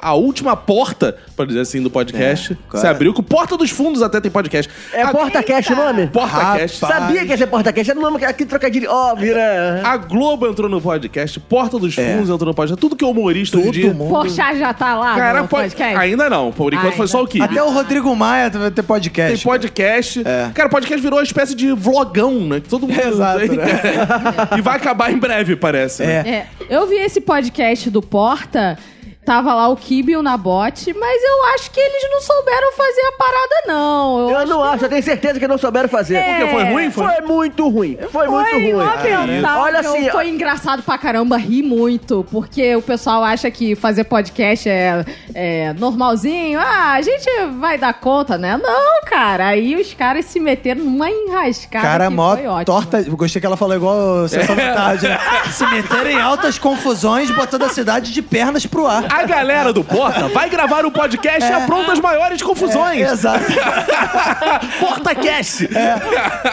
a última porta, pra dizer assim, do podcast É, se cara. abriu, que o Porta dos Fundos até tem podcast. É A- Porta Cash o nome? Porta Cast. Rapaz. Sabia que ia ser Porta Cash. Era o nome que aqui trocadilho óbvio, né? A Globo entrou no podcast, Porta dos É. Fundos entrou no podcast. Tudo que é humorista hoje em dia. Todo mundo. Porchat já tá lá Cara, no pode- podcast? ainda não. Por enquanto Ainda. foi só o Kibe. Até o Rodrigo Maia vai ter podcast. Tem podcast. É. Cara, podcast virou uma espécie de vlogão, né? Que todo mundo. Exato, né? e vai acabar em breve, parece. né? É. É, eu vi esse podcast do Porta, tava lá o Kibe e o Nabote, mas eu acho que eles não souberam fazer a parada, não. Eu acho não acho, eu tenho certeza que não souberam fazer. É. Porque foi ruim? Foi? Foi muito ruim. Foi, muito Foi ruim. lamentável. Olha assim, foi engraçado pra caramba, ri muito, porque o pessoal acha que fazer podcast é, é normalzinho. Ah, a gente vai dar conta, né? Não, cara. Aí os caras se meteram numa enrascada Cara, que mó foi ótimo. torta. Eu gostei que ela falou igual sessão da tarde, né? Se meteram em altas confusões, botando a cidade de pernas pro ar. A galera do Porta vai gravar o podcast e apronta as maiores confusões. É, exato. PortaCast!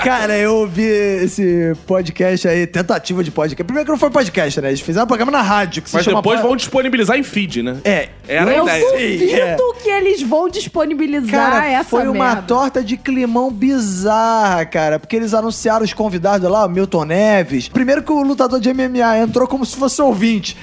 Cara, eu ouvi esse podcast aí, tentativa de podcast. Primeiro que não foi podcast, né? Eles fizeram um programa na rádio, que se Mas chama... depois Po- vão disponibilizar em feed, né? É. Era Eu ideia. duvido É. que eles vão disponibilizar Cara, essa foi uma merda. torta de climão bizarra, cara. Porque eles anunciaram os convidados lá, o Milton Neves. Primeiro que o lutador de MMA entrou como se fosse ouvinte.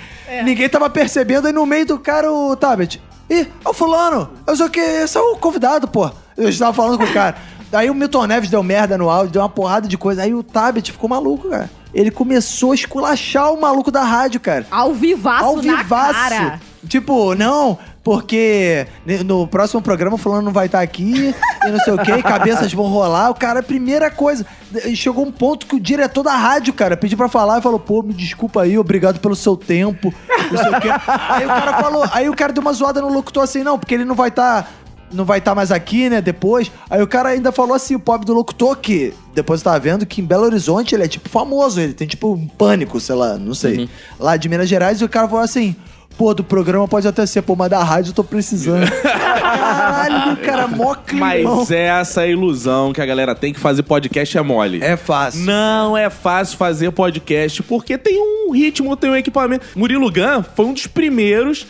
Ninguém tava percebendo, aí no meio do cara o Tabet. Ih, é o fulano. Eu sei o que, esse é o convidado, pô. Eu estava falando com o cara. Aí o Milton Neves deu merda no áudio, deu uma porrada de coisa. Aí o Tabet ficou maluco, cara. Ele começou a esculachar o maluco da rádio, cara. Ao vivaço Ao na vivaço. cara. Tipo, não, porque no próximo programa o fulano não vai estar aqui e não sei o quê, cabeças vão rolar. O cara, primeira coisa, chegou um ponto que o diretor da rádio, cara, pediu pra falar e falou: pô, me desculpa aí, obrigado pelo seu tempo, não sei o quê. Aí o cara falou, aí o cara deu uma zoada no locutor assim, não, porque ele não vai estar. não vai estar mais aqui, né, depois. Aí o cara ainda falou assim, o pobre do locutor, que depois eu tava vendo que em Belo Horizonte ele é tipo famoso, ele tem tipo um pânico, sei lá, não sei. Lá de Minas Gerais, e o cara falou assim, pô, do programa pode até ser, pô, mas da rádio eu tô precisando. Caralho, cara, mó climão. Mas essa é a ilusão que a galera tem que fazer podcast é mole. É fácil. Não é fácil fazer podcast porque tem um ritmo, tem um equipamento. Murilo Gun foi um dos primeiros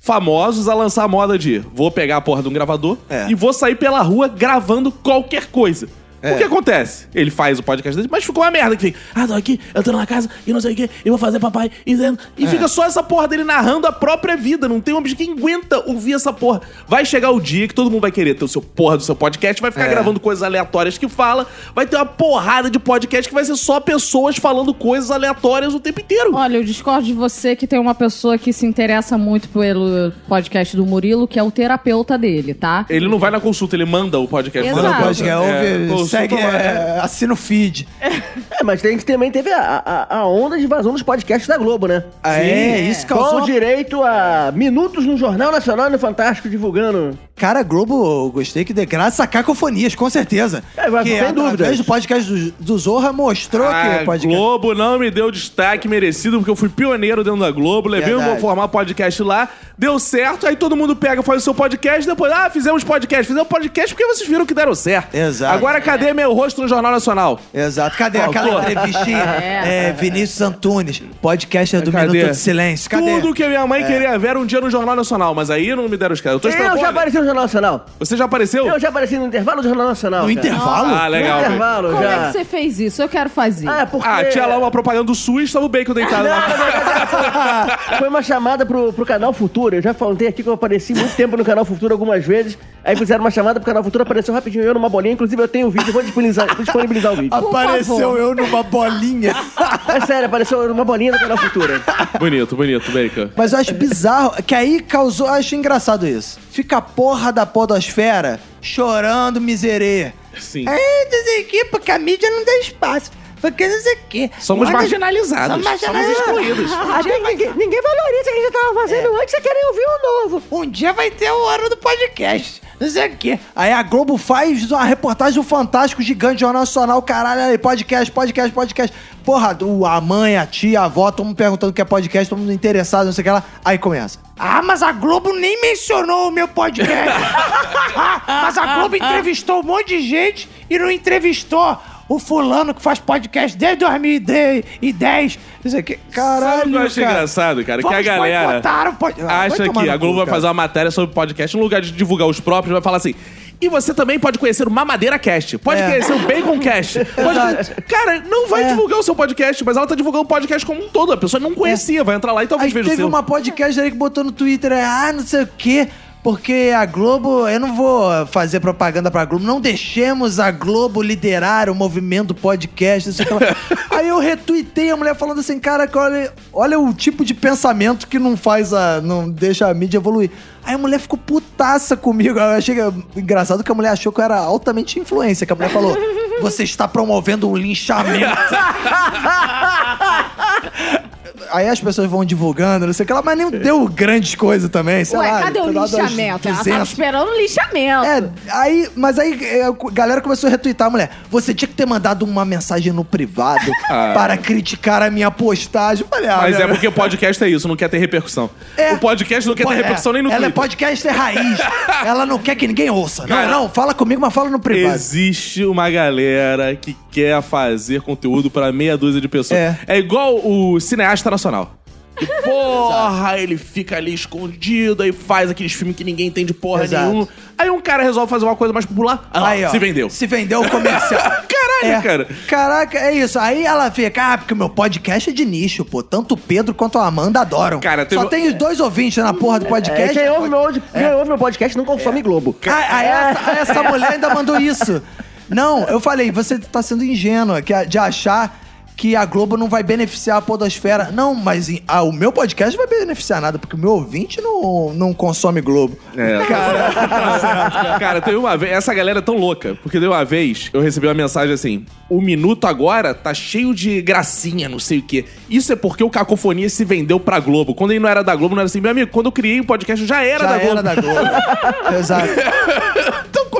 famosos a lançar a moda de vou pegar a porra de um gravador É. e vou sair pela rua gravando qualquer coisa. É. O que acontece? Ele faz o podcast dele, mas ficou uma merda que fica, ah, tô aqui, eu tô na casa e não sei o que, e vou fazer papai, e, É. e fica só essa porra dele narrando a própria vida, não tem um bicho que aguenta ouvir essa porra. Vai chegar o dia que todo mundo vai querer ter o seu porra do seu podcast, vai ficar É. gravando coisas aleatórias que fala, vai ter uma porrada de podcast que vai ser só pessoas falando coisas aleatórias o tempo inteiro. Olha, eu discordo de você que tem uma pessoa que se interessa muito pelo podcast do Murilo, que é o terapeuta dele, tá? Ele não vai na consulta, ele manda o podcast. Exato. Manda o podcast, ouve, consulta, segue, é. é, assina o feed. É, mas tem, também teve a, a, a onda de vazão dos podcasts da Globo, né? Ah, é, isso Com causou... direito a minutos no Jornal Nacional e no Fantástico divulgando. Cara, Globo, eu gostei que de graça a cacofonias, com certeza. É, mas que sem através dúvidas. do podcast do, do Zorra mostrou A que podcast... Globo não me deu destaque merecido, porque eu fui pioneiro dentro da Globo, levei o meu Verdade. formar podcast lá, deu certo, aí todo mundo pega, faz o seu podcast, depois, ah, fizemos podcast, fizemos podcast porque vocês viram que deram certo. Exato. Agora cadê meu rosto no Jornal Nacional? Exato. Cadê Faltou. Entrevistinha? É. É, Vinícius Antunes, podcaster do Cadê? Minuto de Silêncio. Cadê? É. Tudo que a minha mãe queria ver um dia no Jornal Nacional, mas aí não me deram os caras. Eu tô esperando. Eu já apareci no Jornal Nacional. Você já apareceu? Eu já apareci no intervalo do Jornal Nacional. No cara. intervalo? Ah, legal. No intervalo, Como já. é que você fez isso? Eu quero fazer. Ah, porque... Ah, tinha lá uma propaganda do SUS, tava o bacon deitado lá. Foi uma chamada pro, pro Canal Futuro. Eu já falei aqui que eu apareci muito tempo no Canal Futuro algumas vezes. Aí fizeram uma chamada pro Canal Futuro, apareceu rapidinho eu numa bolinha. Inclusive eu tenho o vídeo, eu vou disponibilizar, vou disponibilizar o vídeo. Apareceu favor. eu numa bolinha. É sério, apareceu numa bolinha do Canal Futuro. bonito, bonito, bacon. Mas eu acho bizarro, que aí causou, eu acho engraçado isso. Fica a porra da podosfera chorando miserê. Sim. É, não sei o quê, porque a mídia não dá espaço. Porque não sei o quê. Somos Olha- marginalizados. Somos marginalizados. excluídos. Até ninguém, ninguém valoriza o que a gente tava fazendo antes, você querem ouvir o novo. Um dia vai ter o ano do podcast. Não sei o quê. Aí a Globo faz uma reportagem do Fantástico Gigante Jornal Nacional, caralho, aí, podcast, podcast, podcast. Porra, a mãe, a tia, a avó, todo mundo perguntando o que é podcast, todo mundo interessado, não sei o que lá. Aí começa. Ah, mas a Globo nem mencionou o meu podcast. Ah, mas a Globo entrevistou um monte de gente e não entrevistou o fulano que faz podcast desde 2010. Não sei o que. Caralho, Sabe o que eu acho cara. engraçado, cara? Que a Vamos galera boicotar o pod- Ah, vai acha que a cu, Globo vai cara. fazer uma matéria sobre podcast, no lugar de divulgar os próprios, vai falar assim. E você também pode conhecer o Mamadeira Cast, pode É. conhecer o Bacon Cast. Pode... Cara, não vai É. divulgar o seu podcast, mas ela tá divulgando o podcast como um todo. A pessoa não conhecia, vai entrar lá e talvez Aí veja o teve seu. uma podcast aí que botou no Twitter, é, ah, não sei o quê, porque a Globo, eu não vou fazer propaganda pra Globo, não deixemos a Globo liderar o movimento podcast. Aí eu retuitei a mulher falando assim, cara, olha, olha o tipo de pensamento que não faz a, não deixa a mídia evoluir. Aí a mulher ficou putaça comigo. Eu achei engraçado que a mulher achou que eu era altamente influência, que a mulher falou, você está promovendo um linchamento. Aí as pessoas vão divulgando, não sei o que lá, mas nem deu grandes coisas também, sei Ué, lá. cadê o sei lá, das lixamento? Ela tava 200. esperando o lixamento. É, aí, mas aí é, a galera começou a retweetar a mulher. Você tinha que ter mandado uma mensagem no privado Ah. para criticar a minha postagem. Eu falei, ah, Mas é minha- porque podcast é isso, não quer ter repercussão. É. O podcast não quer ter É, repercussão nem no Ela é Twitter. podcaster raiz. ela não quer que ninguém ouça. Cara, não, não, fala comigo, mas fala no privado. Existe uma galera que quer fazer conteúdo pra meia dúzia de pessoas. É. É, igual o cineasta nacional. Que, porra, ele fica ali escondido, aí faz aqueles filmes que ninguém entende porra Exato. nenhuma. Aí um cara resolve fazer uma coisa mais popular. Ah, Aí, ó, se vendeu. Se vendeu o comercial. Caralho, É. cara. Caraca, é isso. Aí ela fica, ah, porque o meu podcast é de nicho, pô. Tanto o Pedro quanto a Amanda adoram. Cara, teve- Só tem os dois ouvintes na porra do É, podcast. quem, ouve meu, quem ouve meu podcast não consome Globo. Ah, aí essa, aí essa mulher ainda mandou isso. Não, eu falei, você tá sendo ingênua que a- de achar que a Globo não vai beneficiar a podosfera. Não, mas ah, o meu podcast não vai beneficiar nada, porque o meu ouvinte não, não consome Globo. É. Cara, cara, teve uma vez. Essa galera é tão louca. Porque deu uma vez, eu recebi uma mensagem assim: o minuto agora tá cheio de gracinha, não sei o quê. Isso é porque o Cacofonia se vendeu pra Globo. Quando ele não era da Globo, não era assim, meu amigo, quando eu criei o podcast, eu já era Já da Globo. era da Globo. Exato.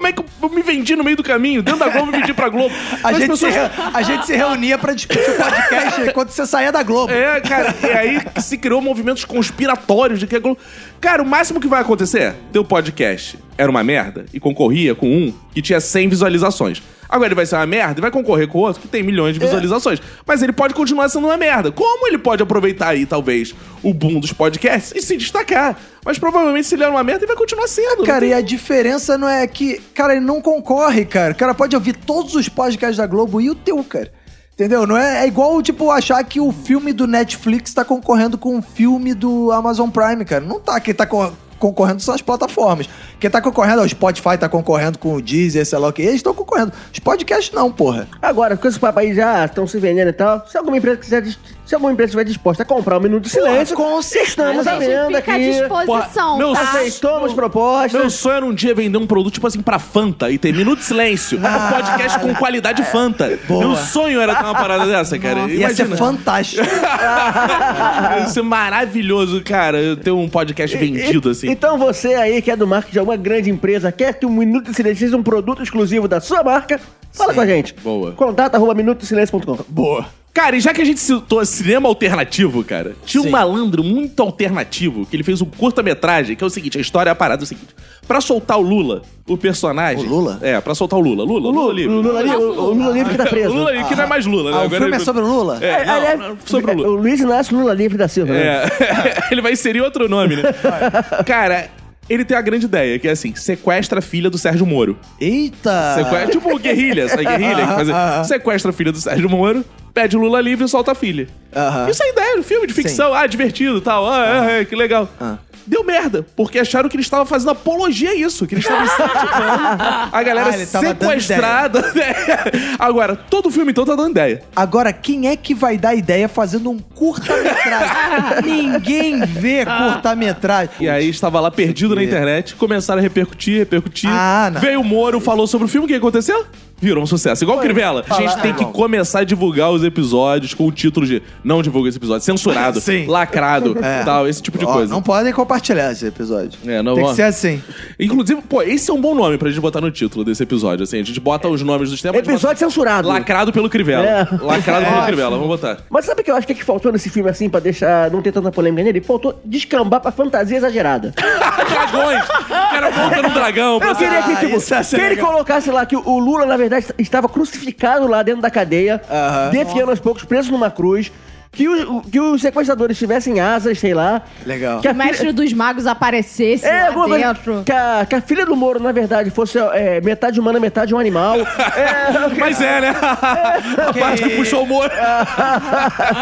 Então, como é que eu me vendi no meio do caminho? Dentro da Globo, eu me vendi pra Globo. A As gente, pessoas- se, re- a gente se reunia pra discutir o podcast quando você saía da Globo. É, cara, e aí se criou movimentos conspiratórios de que a Globo... Cara, o máximo que vai acontecer, teu podcast era uma merda e concorria com um que tinha 100 visualizações. Agora ele vai ser uma merda e vai concorrer com outro que tem milhões de visualizações. Mas ele pode continuar sendo uma merda. Como ele pode aproveitar aí, talvez, o boom dos podcasts e se destacar? Mas provavelmente se ele era uma merda, ele vai continuar sendo. não Cara, tem- e a diferença não é que, cara, ele não concorre, cara. O cara pode ouvir todos os podcasts da Globo e o teu, cara. Entendeu? Não é, é igual, tipo, achar que o filme do Netflix tá concorrendo com o filme do Amazon Prime, cara. Não tá. Quem tá co- concorrendo são as plataformas. Quem tá concorrendo, o Spotify tá concorrendo com o Deezer, sei lá o que. Eles estão concorrendo. Os podcasts não, porra. Agora, com esse papo aí já estão se vendendo e tal, se alguma empresa quiser, se alguma empresa estiver disposta a comprar um minuto de silêncio, com estamos à a gente venda fica à aqui. disposição, Porra, meu tá? Aceitamos propostas. Meu sonho era um dia vender um produto, tipo assim, pra Fanta e ter minuto de silêncio. Um podcast com qualidade Fanta. Boa. Meu sonho era ter uma parada dessa, cara. Ia ser fantástico. Ia ser maravilhoso, cara, ter um podcast vendido assim. Então você aí que é do marketing de alguma grande empresa, quer que o Minuto de Silêncio seja um produto exclusivo da sua marca, fala Sim. com a gente. Boa. Contato arroba. Boa. Cara, e já que a gente citou cinema alternativo, cara, tinha um Sim. malandro muito alternativo que ele fez um curta-metragem, que é o seguinte: a história é a parada é o seguinte. Pra soltar o Lula, o personagem. O Lula? É, pra soltar o Lula. Lula, Lula, livre. O Lula, livre- o, o Lula livre que tá preso. O Lula livre, que não é mais Lula, né? Ah, o Agora filme ele- é sobre o Lula? É, não, Aliás, não, sobre o Lula. O Luiz Inácio Lula livre da Silva. né? É. ele vai inserir outro nome, né? Cara, ele tem a grande ideia, que é assim: sequestra a filha do Sérgio Moro. Eita! Sequestra, tipo guerrilha, sabe guerrilha? Que faz- sequestra a filha do Sérgio Moro, pede Lula livre e solta a filha. Aham. Isso é ideia, um filme de ficção, ah, divertido e tal, ah, é, é, que legal. Ah. Deu merda, porque acharam que ele estava fazendo apologia a isso, que ele estava incentivando a galera Ah, ele tava dando sequestrada. Agora, todo filme então tá dando ideia. Agora, quem é que vai dar ideia fazendo um curta-metragem? Ninguém vê curta-metragem. E aí estava lá perdido na internet, começaram a repercutir, repercutir. Ah, não. Veio o Moro, falou sobre o filme, o que aconteceu? Virou um sucesso. Igual o Crivella. A gente tem que começar a divulgar os episódios com o título de não divulga esse episódio, censurado, Sim. lacrado, É. tal, esse tipo de Ó, coisa. Não podem compartilhar esse episódio. É, não Tem ó. que ser assim. Inclusive, pô, esse é um bom nome pra gente botar no título desse episódio, assim. A gente bota os nomes dos temas. Episódio censurado. Lacrado pelo Crivella. É. Lacrado pelo Ótimo. Crivella, vamos botar. Mas sabe o que eu acho que, é que faltou nesse filme assim pra deixar não ter tanta polêmica nele? Faltou descambar pra fantasia exagerada. Dragões! Cara monta no dragão. Eu queria que, Ah, tipo, isso ia ser que ele legal. colocasse lá que o Lula, na verdade, estava crucificado lá dentro da cadeia, Aham. defiando aos poucos, preso numa cruz. Que, o- que os sequestradores tivessem asas, sei lá. Legal. Que a O mestre dos magos aparecesse É, lá alguma coisa- dentro. que, a, que a filha do Moro, na verdade, fosse é, metade humana, metade um animal. é, Mas é, né? A parte que puxou o Moro.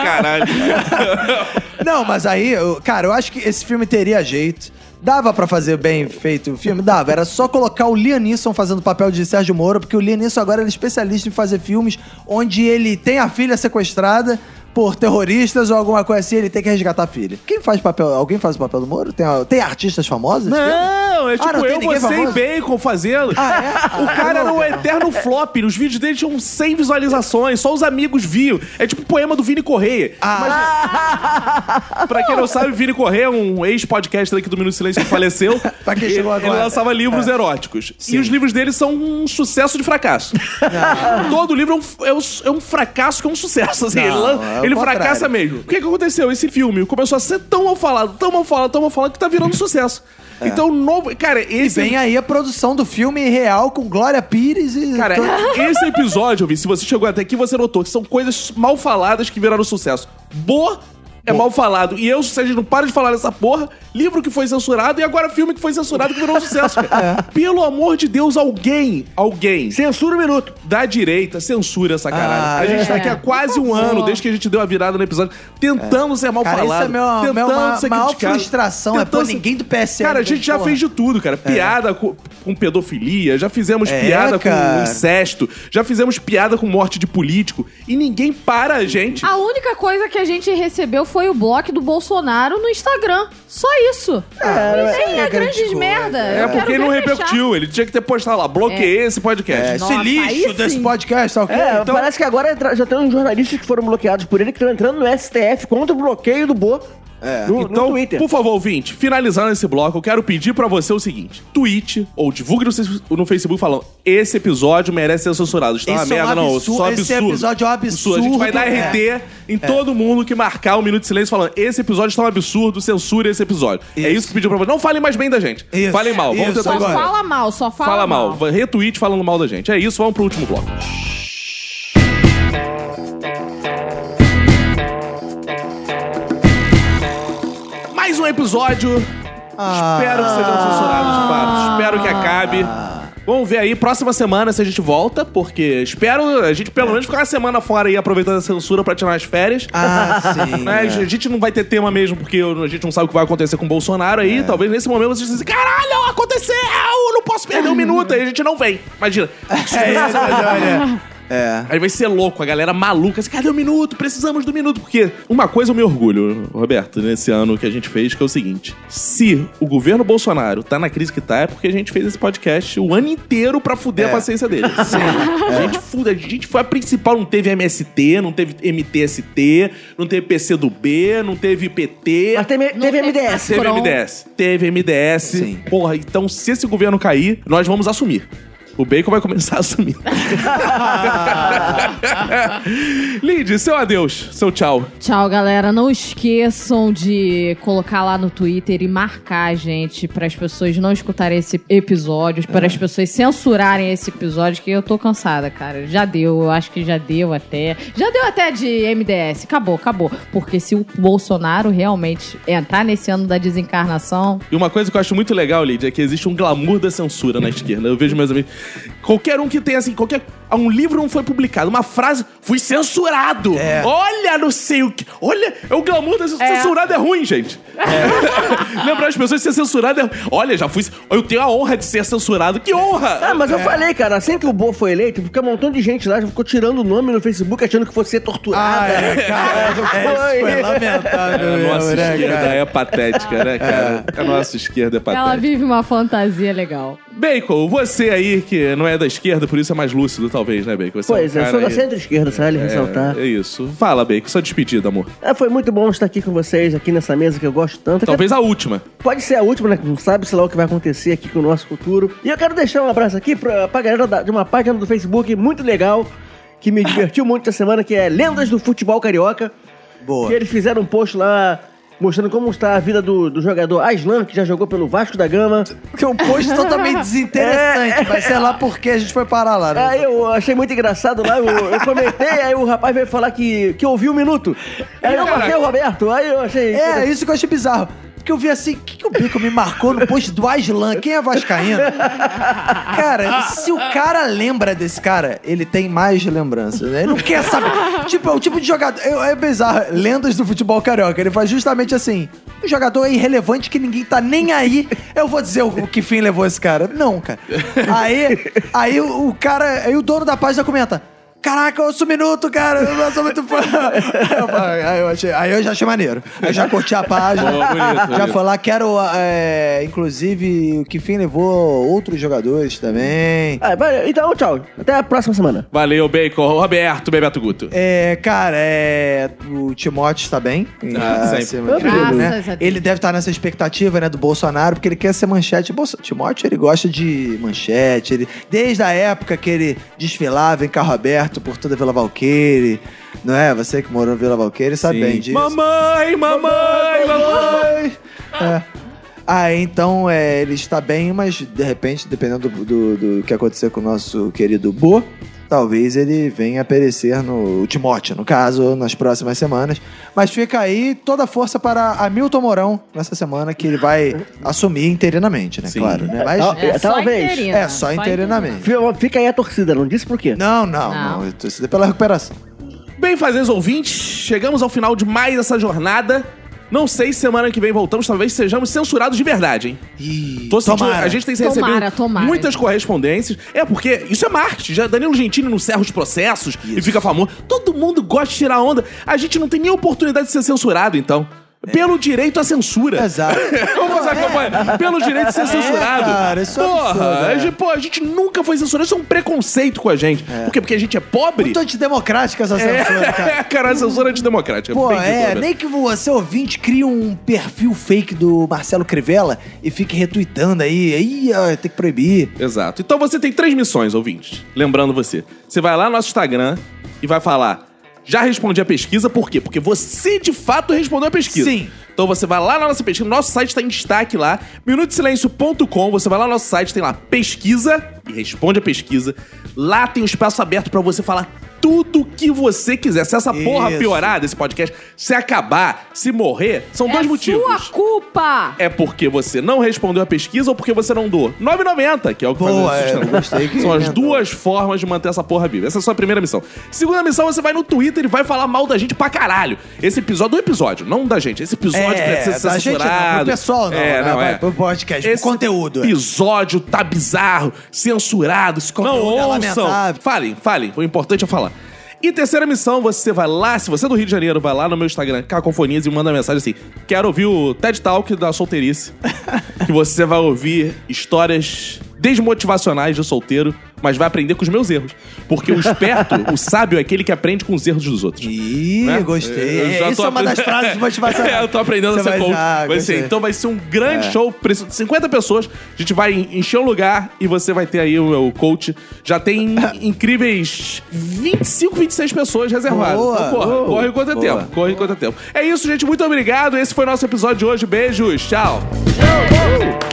Caralho. Não, mas aí, eu- cara, eu acho que esse filme teria jeito. Dava pra fazer bem feito o filme? Dava. Era só colocar o Liam Neeson fazendo o papel de Sérgio Moro, porque o Liam Neeson agora é especialista em fazer filmes onde ele tem a filha sequestrada por terroristas ou alguma coisa assim, ele tem que resgatar a filha. Quem faz papel? Alguém faz o papel do Moro? Tem, tem artistas famosos? Não, é tipo Ah, não tem eu, você e famoso? Bacon fazendo. Ah, é? O cara era um eterno flop. Os vídeos dele tinham 100 visualizações, só os amigos viam. É tipo o poema do Vini Correia. Ah, Pra quem não sabe, o Vini Correia é um ex-podcaster aqui do Minuto Silêncio que faleceu. Pra quem ele, chegou ele agora. lançava livros eróticos. E os livros dele são um sucesso de fracasso. Todo livro é um, é um- é um fracasso que é um sucesso. Assim, Não, ele lan- é ele contrário. fracassa mesmo. O que, que aconteceu? Esse filme começou a ser tão mal falado, tão mal falado, tão mal falado, que tá virando sucesso. Então, novo. Cara, É. E esse. vem aí a produção do filme real com Glória Pires e. Cara, esse episódio, Vi, se você chegou até aqui, você notou que são coisas mal faladas que viraram sucesso. Bo é mal falado. E eu, se a gente não para de falar dessa porra, livro que foi censurado e agora filme que foi censurado que virou sucesso. cara. Pelo amor de Deus, alguém, alguém Censura o minuto. da direita censura essa caralho. Ah, a gente tá é. aqui há quase um ano, desde que a gente deu a virada no episódio, tentando ser mal Cara, falado. isso é meu, tentando meu ma- ser maior criticado, frustração. É, pô, ser- ninguém do PSL. Cara, a gente já porra. fez de tudo, cara. Piada com, com pedofilia, já fizemos É, piada cara. com incesto, já fizemos piada com morte de político e ninguém para a gente. A única coisa que a gente recebeu foi o bloco do Bolsonaro no Instagram. Só isso. É, é grandes coisa. merda. É porque ele não repercutiu, ele tinha que ter postado lá, bloqueei esse podcast. É, Nossa, esse lixo desse podcast, tá ok? É, então- parece que agora já tem uns jornalistas que foram bloqueados por ele que estão entrando no STF contra o bloqueio do Bo É. no, Então, no Twitter. por favor, ouvinte, finalizando esse bloco, eu quero pedir pra você o seguinte: tweet ou divulgue no, no Facebook falando: esse episódio merece ser censurado. Está uma Esse é um merda, não. absurdo, Só esse absurdo. episódio é um absurdo, A gente vai dar é. RT em todo mundo que marcar um minuto de silêncio falando: esse episódio está um absurdo, censure esse episódio. É Isso. isso que pediu pra você. Não falem mais bem da gente. Isso. Falem mal. Vamos Isso, tentar Só agora. isso. fala mal, só fala, Fala mal. Retweet falando mal da gente. É isso, vamos pro último bloco. Um episódio. Ah. Espero que sejam censurados de fato. Espero que acabe. Vamos ver aí, próxima semana se a gente volta, porque espero a gente pelo menos ficar uma semana fora aí aproveitando a censura pra tirar as férias. Ah, sim. Né? é. A gente não vai ter tema mesmo, porque a gente não sabe o que vai acontecer com o Bolsonaro aí. É. Talvez nesse momento vocês dizem, caralho, aconteceu! Não posso perder um minuto. Aí a gente não vem. Imagina. É isso, mas olha. É. Aí vai ser louco, a galera maluca. Assim, Cadê o minuto? Precisamos do minuto. Porque uma coisa eu me orgulho, Roberto, nesse ano que a gente fez, que é o seguinte: se o governo Bolsonaro tá na crise que tá, é porque a gente fez esse podcast o ano inteiro pra fuder É. a paciência dele. Sim. A gente fude, a gente foi a principal, não teve MST, não teve MTST, não teve PC do B, não teve PT. Mas teve, Não teve MDS. Teve. MDS. Teve MDS. Sim. Porra, então se esse governo cair, nós vamos assumir. O Bacon vai começar a assumir. Lid, seu adeus, seu tchau. Tchau, galera. Não esqueçam de colocar lá no Twitter e marcar a gente para as pessoas não escutarem esse episódio, para as pessoas censurarem esse episódio, que eu tô cansada, cara. Já deu, eu acho que já deu até. Já deu até de MDS. Acabou, acabou. Porque se o Bolsonaro realmente entrar nesse ano da desencarnação, E uma coisa que eu acho muito legal, Lid, é que existe um glamour da censura na esquerda. Eu vejo meus amigos. Qualquer um que tem assim, qualquer. Um livro não foi publicado, uma frase, fui censurado. É. Olha, não sei o que. Olha, é o glamour da censura. Censurado é ruim, gente. Lembrar as pessoas de ser censurado é. Olha, já fui. Eu tenho a honra de ser censurado. Que honra! Ah, mas eu falei, cara, assim que o Bo foi eleito, fica um montão de gente lá, já ficou tirando o nome no Facebook achando que fosse torturada. Ah, é, cara. É, foi lamentável. A nossa esquerda cara? é patética, né, cara? A nossa esquerda é ela patética. vive uma fantasia legal. Bacon, você aí que não é da esquerda, por isso é mais lúcido, talvez, né, Bacon? Você Pois um é, eu sou da centro-esquerda, vale ressaltar. É, é isso. Fala, Bacon, sua despedida, amor. É, foi muito bom estar aqui com vocês, aqui nessa mesa que eu gosto tanto. Talvez a última. Pode ser a última, né? Não sabe, sei lá, o que vai acontecer aqui com o nosso futuro. E eu quero deixar um abraço aqui pra, pra galera da- de uma página do Facebook muito legal, que me divertiu muito essa semana, que é Lendas do Futebol Carioca. Boa. Que eles fizeram um post lá mostrando como está a vida do, do jogador Aslan, que já jogou pelo Vasco da Gama. Que é um post totalmente desinteressante, mas sei lá por que a gente foi parar lá, né? Aí eu achei muito engraçado lá, eu, eu comentei, aí o rapaz veio falar que, que ouviu um minuto. Aí eu marquei o Roberto, aí eu achei... É, isso que eu achei bizarro. Porque eu vi assim, o que, que o Bico me marcou no post do Aslan? Quem é Vascaíno? Cara, se o cara lembra desse cara, ele tem mais lembranças. Né? Ele não quer saber. tipo, é o tipo de jogador. É, é bizarro. Lendas do futebol carioca. Ele faz justamente assim. Um jogador é irrelevante que ninguém tá nem aí. Eu vou dizer o, o que fim levou esse cara. Não, cara. Aí, aí o, o cara. Aí o dono da página comenta. Caraca, ouço um minuto, cara. Eu sou muito fã. aí, eu achei, aí eu já achei maneiro. Eu já curti a página. Boa, bonito, já bonito. foi lá, quero, é, inclusive, o que fim levou outros jogadores também. Vai, então, tchau. Até a próxima semana. Valeu, Bacon. Roberto, Bebeto Guto. É, cara, é, o Timóteo está bem. Ah, sempre. Graças tudo, né? Ele deve estar nessa expectativa, né, do Bolsonaro, porque ele quer ser manchete. Bolso... Timóteo, ele gosta de manchete. Ele... Desde a época que ele desfilava em carro aberto por toda a Vila Valqueire, não é? Você que morou na Vila Valqueire sabe bem disso. Mamãe, mamãe, mamãe. É. Ah, então é, ele está bem, mas de repente, dependendo do, do, do que acontecer com o nosso querido Bo, talvez ele venha a perecer no Timóteo, no caso, nas próximas semanas. Mas fica aí toda a força para Hamilton Mourão nessa semana, que ele vai assumir interinamente, né? Sim. Claro, né? Mas Ah, É só Talvez. interina, é só interinamente. Fica- Fica aí a torcida, não disse por quê? Não, não, Não. não. Torcida pela recuperação. Bem, fazeres ouvintes, chegamos ao final de mais essa jornada. Não sei se semana que vem voltamos, talvez sejamos censurados de verdade, hein? Ih, Tô sentindo, tomara. a gente tem recebido tomara. muitas correspondências. É, porque isso é marketing. Já Danilo Gentili não serra os processos e fica famoso. Todo mundo gosta de tirar onda. A gente não tem nem oportunidade de ser censurado, então. Pelo direito à censura. Exato. Vamos fazer a campanha. Pelo direito de ser censurado. cara, isso é Porra, absurdo, é. a, gente, pô, a gente nunca foi censurado. Isso é um preconceito com a gente. Por quê? Porque a gente é pobre? Muito antidemocrática essa censura, cara. É, cara, a censura é antidemocrática. Pô, Bem dito, é, nem que você ouvinte crie um perfil fake do Marcelo Crivella e fique retweetando aí. Aí, ó, tem que proibir. Exato. Então você tem três missões, ouvintes. Lembrando você. Você vai lá no nosso Instagram e vai falar. Já respondi a pesquisa, por quê? Porque você de fato respondeu a pesquisa. Sim. Então você vai lá na nossa pesquisa, nosso site está em destaque lá, minutosilencio.com, você vai lá no nosso site, tem lá pesquisa e responde a pesquisa. Lá tem um espaço aberto pra você falar tudo que você quiser. Se essa porra Isso. piorar desse podcast, se acabar, se morrer, são dois é motivos. sua culpa! É porque você não respondeu a pesquisa ou porque você não doou? 9,90, que é o que Boa, faz é, esse eu gostei que São as duas formas de manter essa porra viva. Essa é a sua primeira missão. Segunda missão, você vai no Twitter e vai falar mal da gente pra caralho. Esse episódio, do episódio, não da gente. Esse episódio É, precisa ser da gente não, censurado. pro pessoal não, É, né? não, Vai é. pro podcast, pro conteúdo, é. episódio tá bizarro, censurado. Esse conteúdo não é ouçam. lamentável. Falem, falem. O importante é falar. E terceira missão, você vai lá, se você é do Rio de Janeiro, vai lá no meu Instagram, Cacofonias, e manda mensagem assim: quero ouvir o TED Talk da solteirice. que você vai ouvir histórias desmotivacionais de solteiro, mas vai aprender com os meus erros. Porque o esperto, o sábio, é aquele que aprende com os erros dos outros. Ih, né? gostei. Eu já Isso é uma das frases motivacionais. É, eu tô aprendendo Você a ser vai- coach. ah, vai ser, então vai ser um grande É. show, preço de 50 pessoas. A gente vai encher um lugar e você vai ter aí o, o coach. Já tem incríveis 25, 26 pessoas reservadas. Boa. Então, porra, Boa. corre enquanto é Boa. tempo. Corre enquanto é tempo. É isso, gente. Muito obrigado. Esse foi o nosso episódio de hoje. Beijos. Tchau. Tchau.